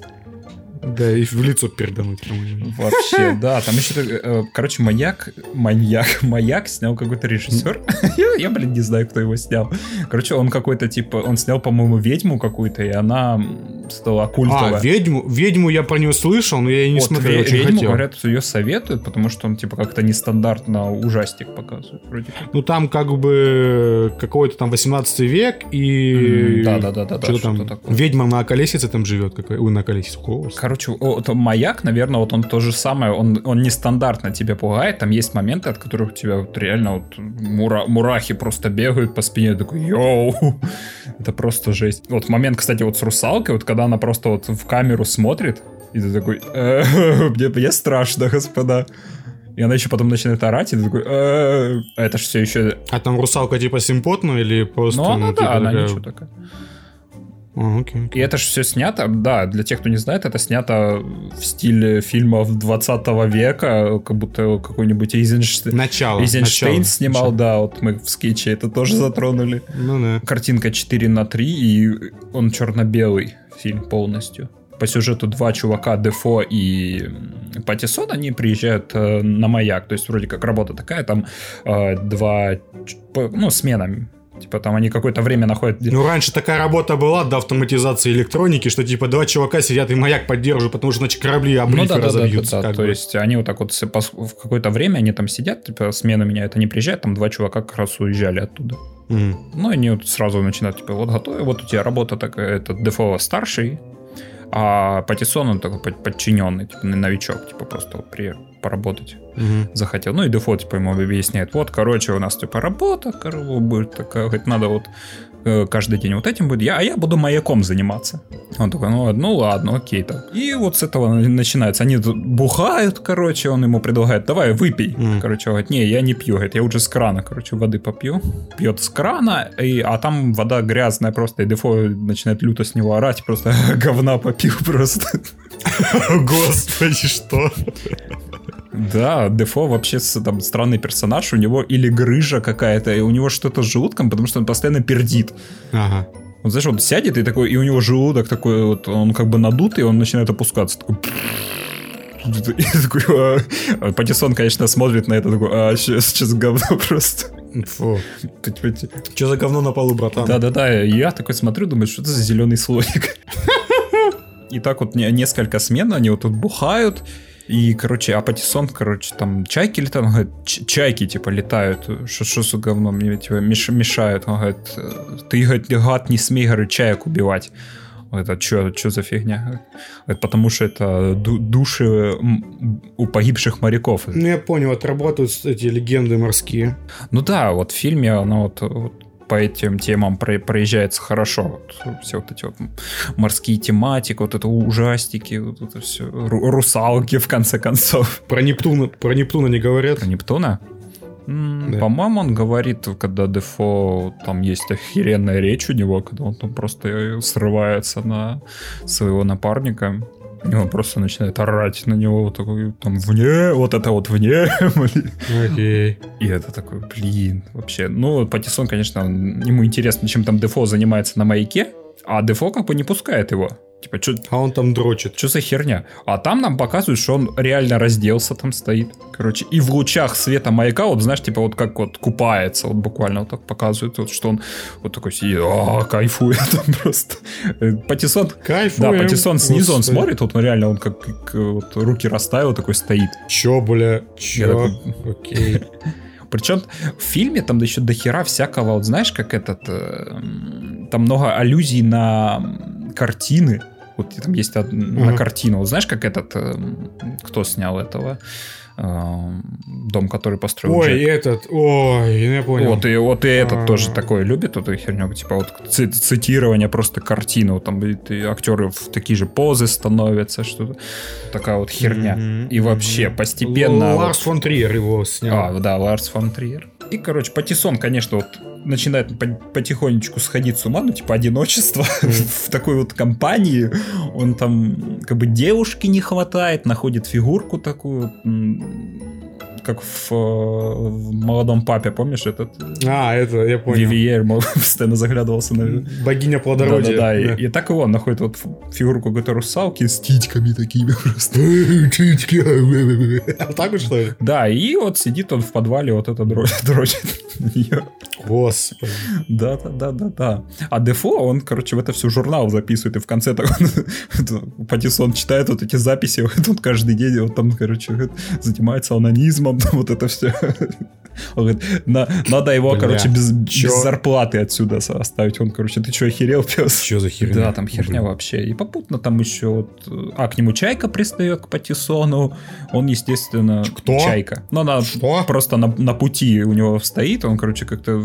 Да, и в лицо кому-нибудь. Вообще, да, там еще, э, короче, маяк, маньяк, маяк снял какой-то режиссер. я, я, блин, не знаю, кто его снял. Короче, он какой-то, типа, он снял, по-моему, ведьму какую-то, и она стала культовая. А, ведьму, ведьму я про нее слышал, но я не Вот, смотрел, ве- очень ведьму, хотел. говорят, ее советуют, потому что он, типа, как-то нестандартно ужастик показывает. Вроде. Ну там как бы какой-то там 18 век и... М, да-да-да-да-да, Что там? такое. Ведьма на колесице там живет. Какой... Ой, на колесице. Голос. Короче, вот маяк, наверное, вот он то же самое, он, он нестандартно тебя пугает, там есть моменты, от которых у тебя вот реально вот мура- мурахи просто бегают по спине, такой, йоу, это просто жесть. Вот момент, кстати, вот с русалкой, вот когда она просто вот в камеру смотрит, и ты такой, «Э, мне, мне страшно, господа. И она еще потом начинает орать, и ты такой, «Э, это же все еще... А там русалка типа симпотная или просто... Ну, она, типа, да, она ничего такая. А, окей. И это же все снято, да, для тех, кто не знает, это снято в стиле фильмов 20 века, как будто какой-нибудь Эйзенштейн, Начало. Эйзенштейн начало, снимал, начало. да, вот мы в скетче это тоже затронули. Ну да. Картинка 4 на 3, и он черно-белый фильм полностью. По сюжету два чувака, Дефо и м, Паттисон, они приезжают э, на маяк. То есть вроде как работа такая, там э, два, ну, смена. Типа там они какое-то время находят... Ну, раньше такая работа была до автоматизации электроники, что типа два чувака сидят и маяк поддерживают, потому что иначе корабли об Ну да, да, да, да, разобьются. да. То есть они вот так вот в какое-то время они там сидят, типа смена меняет, они приезжают, там два чувака как раз уезжали оттуда. Мгм. Ну, они вот сразу начинают, типа, вот готовы, вот у тебя работа такая, этот Дефо старший, а Паттисон, он такой под- подчиненный, типа, новичок, типа, просто вот при поработать Мгм. захотел. Ну и Дефо, типа, ему объясняет, вот, короче, у нас, типа, работа, корова будет такая, хоть надо вот э, каждый день вот этим будет, я, а я буду маяком заниматься. Он такой, ну, ну ладно, окей, так. И вот с этого на- начинается. Они бухают, короче, он ему предлагает, давай, выпей. Мгм. Короче, он говорит, не, я не пью, говорит, я уже с крана, короче, воды попью. Пьет с крана, и, а там вода грязная просто, и Дефо начинает люто с него орать, просто говна попил просто. Господи, что? Да, Дефо вообще там странный персонаж, у него или грыжа какая-то, и у него что-то с желудком, потому что он постоянно пердит. Ага. Вот знаешь, он сядет и такой, и у него желудок такой вот, он как бы надутый, и он начинает опускаться. Такой... Паттисон, конечно, смотрит на это, такой, а, сейчас, сейчас говно просто. Фу. Че за говно на полу, братан? Да-да-да, я такой смотрю, думаю, что это за зеленый слоник. И так вот не- несколько смен, они вот тут бухают, и, короче, а Патиссон, короче, там чайки летают, он говорит, «Ч- чайки, типа, летают, что, что за говно, мне, типа, меш- мешают, он говорит, «Э, ты, говорит, гад, не смей, говорит, чаек убивать. Это что, что за фигня? Говорит, потому что это ду- души у погибших моряков. Ну, я понял, отрабатывают эти легенды морские. Ну да, вот в фильме оно вот, вот по этим темам про- проезжается хорошо. Вот все вот эти вот морские тематики, вот это ужастики, вот это все. русалки, в конце концов. Про Нептуна, про Нептуна не говорят. Про Нептуна? Да. По-моему, он говорит, когда Дефо, там есть охеренная речь у него, когда он там просто срывается на своего напарника. И он просто начинает орать на него, вот такой, там, вне, вот это вот вне. Окей. И это такой, блин, вообще. Ну, Патиссон, конечно, он- ему интересно, чем там Дефо занимается на маяке, а Дефо как бы не пускает его. Типа, что А он там дрочит. за херня? А там нам показывают, что он реально разделся, там стоит. Короче, и в лучах света маяка, вот знаешь, типа вот как вот купается, вот буквально вот так показывают, вот, что он вот такой сидит, а, кайфует там просто. Э, Патиссон, Кайфуем. да, Патиссон снизу, он смотрит, вот он реально, он как, как, вот, руки расставил, такой стоит. Чё, бля, Я чё? такой- Окей. Причем в фильме там еще до хера всякого, вот знаешь, как этот... э, там много аллюзий на картины. Вот там есть од- на Мгм. картину. Вот знаешь, как этот... э, кто снял этого? Э, Дом, который построил Ой, Джек. этот, ой, я понял. Вот и, вот и этот А. тоже такой любит эту херню, типа вот ци- цитирование просто картины, вот там и актеры в такие же позы становятся, что такая вот херня. И вообще постепенно... Ларс фон Триер его снял. а, да, Ларс фон Триер. И, короче, Патиссон, конечно, вот начинает по- потихонечку сходить с ума, ну, типа, одиночество в такой вот компании. Он там, как бы, девушки не хватает, находит фигурку такую, как в, э, в «Молодом папе», помнишь, этот А, это, я понял. Вивьер постоянно заглядывался на... Богиня плодородия. Да-да-да, и, Да. и так и он находит вот фигурку какой-то русалки с титьками такими просто. А так вот, что ли? Да, и вот сидит он в подвале, вот это дрочит. Господи. Да, да, да, да, да. А Дефо, он, короче, в это все журнал записывает, и в конце так он, Патиссон читает вот эти записи, вот он каждый день вот там, короче, занимается анонизмом, там вот это все. Он говорит, «На- надо его, Бля, короче, без, чё? без зарплаты отсюда оставить. Он, короче, ты что, охерел, пес? Что за херня? Да, там херня Блин. вообще. И попутно там еще вот... э, А, к нему Чайка пристает к Патиссону. Он, естественно... Кто? Чайка. Ну, она Что? просто на, на пути у него стоит. Он, короче, как-то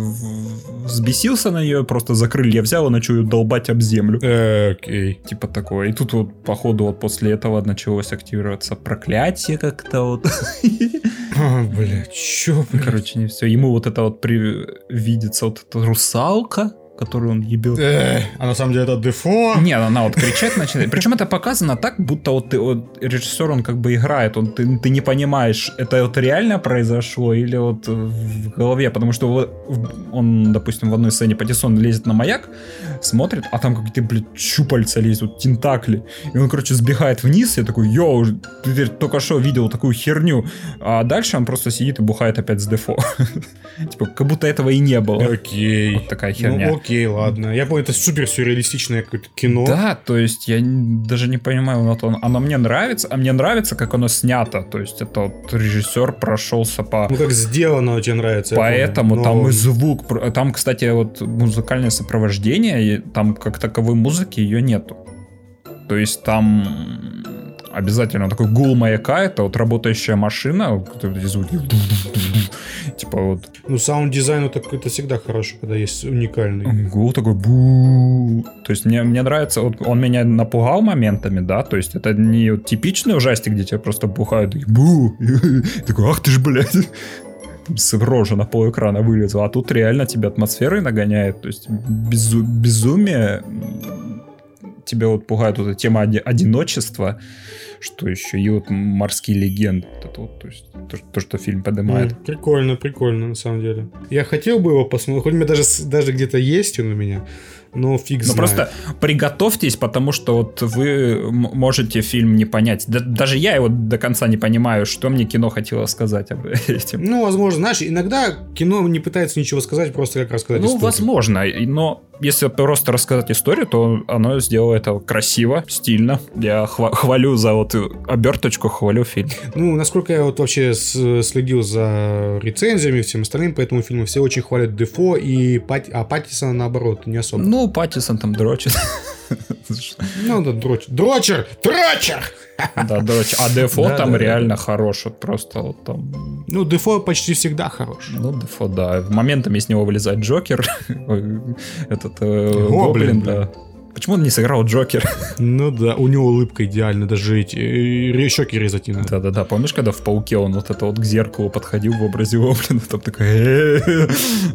взбесился на нее, просто за крылья взял и начал ее долбать об землю. Окей. Типа такое. И тут вот, походу, вот после этого началось активироваться проклятие как-то вот. А, бля, чё? Короче, не все. Ему вот это вот при- видится вот эта русалка, которую он ебет. Э, А на самом деле это Дефо. Нет, она вот кричать начинает. Причем это показано так, будто вот, ты, вот режиссер, он как бы играет, он, ты, ты не понимаешь, это вот реально произошло или вот в голове, потому что вот он, допустим, в одной сцене Патиссон лезет на маяк, смотрит, а там какие-то, блядь, щупальца лезут, тентакли, и он, короче, сбегает вниз, я такой, йоу, ты только что видел такую херню, а дальше он просто сидит и бухает опять с дефо. Типа, как будто этого и не было. Окей. Вот такая херня. Ну, окей, ладно. Я понял, это супер сюрреалистичное какое-то кино. Да, то есть я даже не понимаю, вот он, оно мне нравится, а мне нравится, как оно снято. То есть это вот режиссер прошелся по... Ну, как сделано тебе нравится. Поэтому понял. там Но- и звук, там, кстати, вот музыкальное сопровождение, там как таковой музыки ее нету. То есть там обязательно такой гул маяка, это вот работающая машина, эти звуки. Типа вот Ну, саунд-дизайн это, это всегда хорошо, когда есть уникальный. Гул такой бу. То есть мне, мне нравится, вот он меня напугал моментами, да, то есть это не типичный ужастик, где тебя просто бухают и бу. Такой, ах ты ж, блядь. Рожи на пол экрана вылезла, а тут реально тебя атмосферой нагоняет, то есть безу- безумие тебя вот пугает вот эта тема оди- одиночества, что еще и вот морские легенды, вот это вот, то есть то, то, что фильм поднимает. М, Прикольно, прикольно, на самом деле. Я хотел бы его посмотреть, хоть у меня даже, даже где-то есть он у меня, но фиг Ну знает. просто приготовьтесь, потому что вот вы можете фильм не понять. Да- даже я его до конца не понимаю, что мне кино хотело сказать об этом. Ну, возможно, знаешь, иногда кино не пытается ничего сказать, просто как рассказать Ну, историю. возможно, но если просто рассказать историю, то оно сделало это красиво, стильно. Я хва- хвалю за вот оберточку, хвалю фильм. Ну, насколько я вот вообще следил за рецензиями и всем остальным по этому фильму, все очень хвалят Дефо, и Пат- а Паттисона, наоборот, не особо. Ну, Паттисон там дрочит. Ну, да, дроч... дрочер! Дрочер! Да, дрочит. А Дефо Да, там да, да. реально хорош. Вот просто вот там... Ну, Дефо почти всегда хорош. Ну, Дефо, да. Моментами из него вылезает Джокер. Этот э, Гоблин, Гоблин, блин. да. Почему он не сыграл Джокер? Ну да, у него улыбка идеальна, даже эти э, щеки резать не надо. Да-да-да, помнишь, когда в Пауке он вот это вот к зеркалу подходил в образе Гоблина, там такой... «Э-э-э».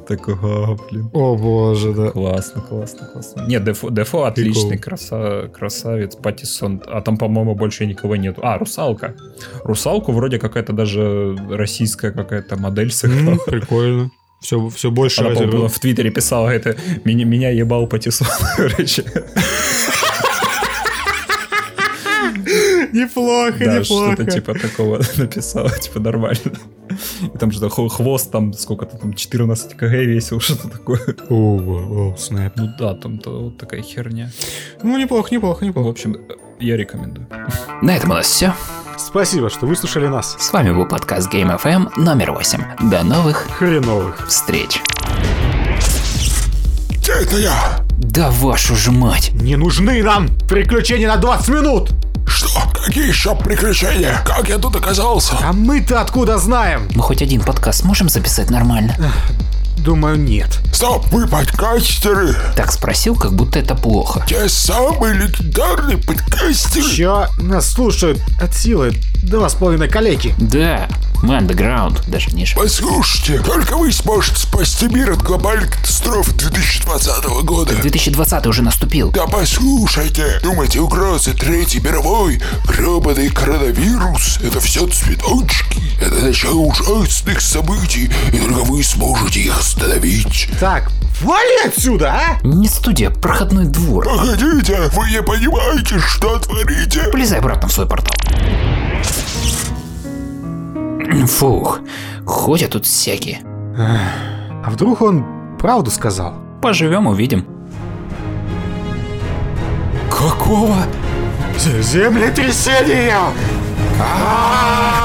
Такой, «А, блин. О боже, да. Классно, классно, классно. Нет, Дефо, отличный краса, красавец, Паттисон, а там, по-моему, больше никого нету. А, Русалка. Русалку вроде какая-то даже российская какая-то модель сыграла. Прикольно. Все, все больше Она, по-моему, разервал. в Твиттере писала это «Меня, меня ебал Паттисон», короче. Неплохо, Да, неплохо. что-то типа такого написала, типа нормально. И там что-то хво- хвост там сколько-то там 14 кг весил, что-то такое. О, о, снэп. Ну да, там то вот такая херня. Ну, неплохо, неплохо, В неплохо. общем, я рекомендую. На этом у нас все. Спасибо, что выслушали нас. С вами был подкаст Game FM номер 8. До новых Хреновых. встреч. Это я. Да вашу же мать. Не нужны нам приключения на 20 минут! Что? Какие еще приключения? Как я тут оказался? А мы-то откуда знаем? Мы хоть один подкаст можем записать нормально? Думаю, нет. Стоп, вы подкастеры. Так спросил, как будто это плохо. Те самые легендарные подкастеры. Чё? Нас слушают от силы два с половиной калеки. Да, мы андеграунд, даже ниже. Послушайте, только вы сможете спасти мир от глобальной катастрофы 2020 года. 2020 уже наступил. Да послушайте, думаете, угрозы Третьей мировой, гребаный коронавирус, это все цветочки, это начало ужасных событий, и только вы сможете их остановить. Так, вали отсюда, а! Не студия, проходной двор. Погодите, вы не понимаете, что творите? Полезай обратно в свой портал. Фух, ходят тут всякие. А вдруг он правду сказал? Поживем, увидим. Какого? Землетрясение! Старый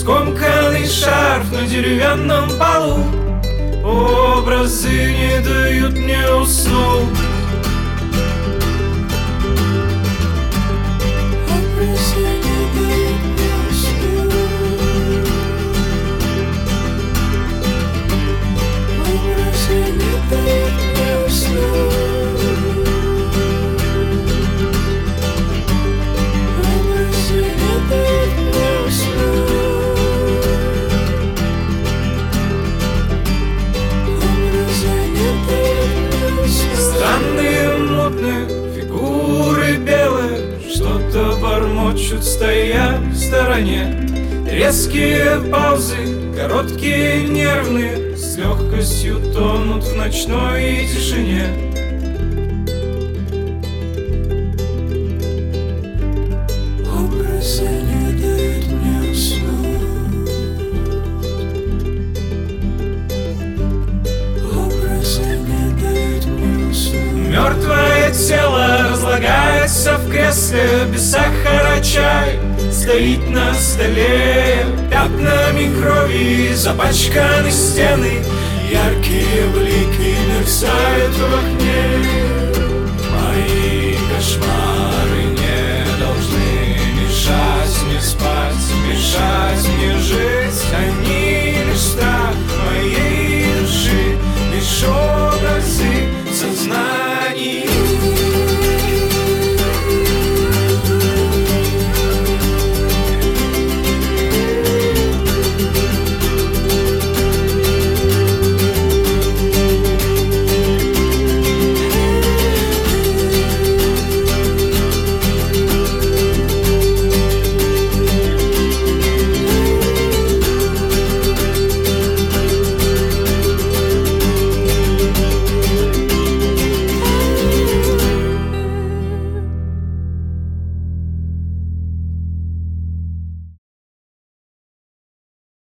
Скомканный шарф на деревянном полу. Образы не дают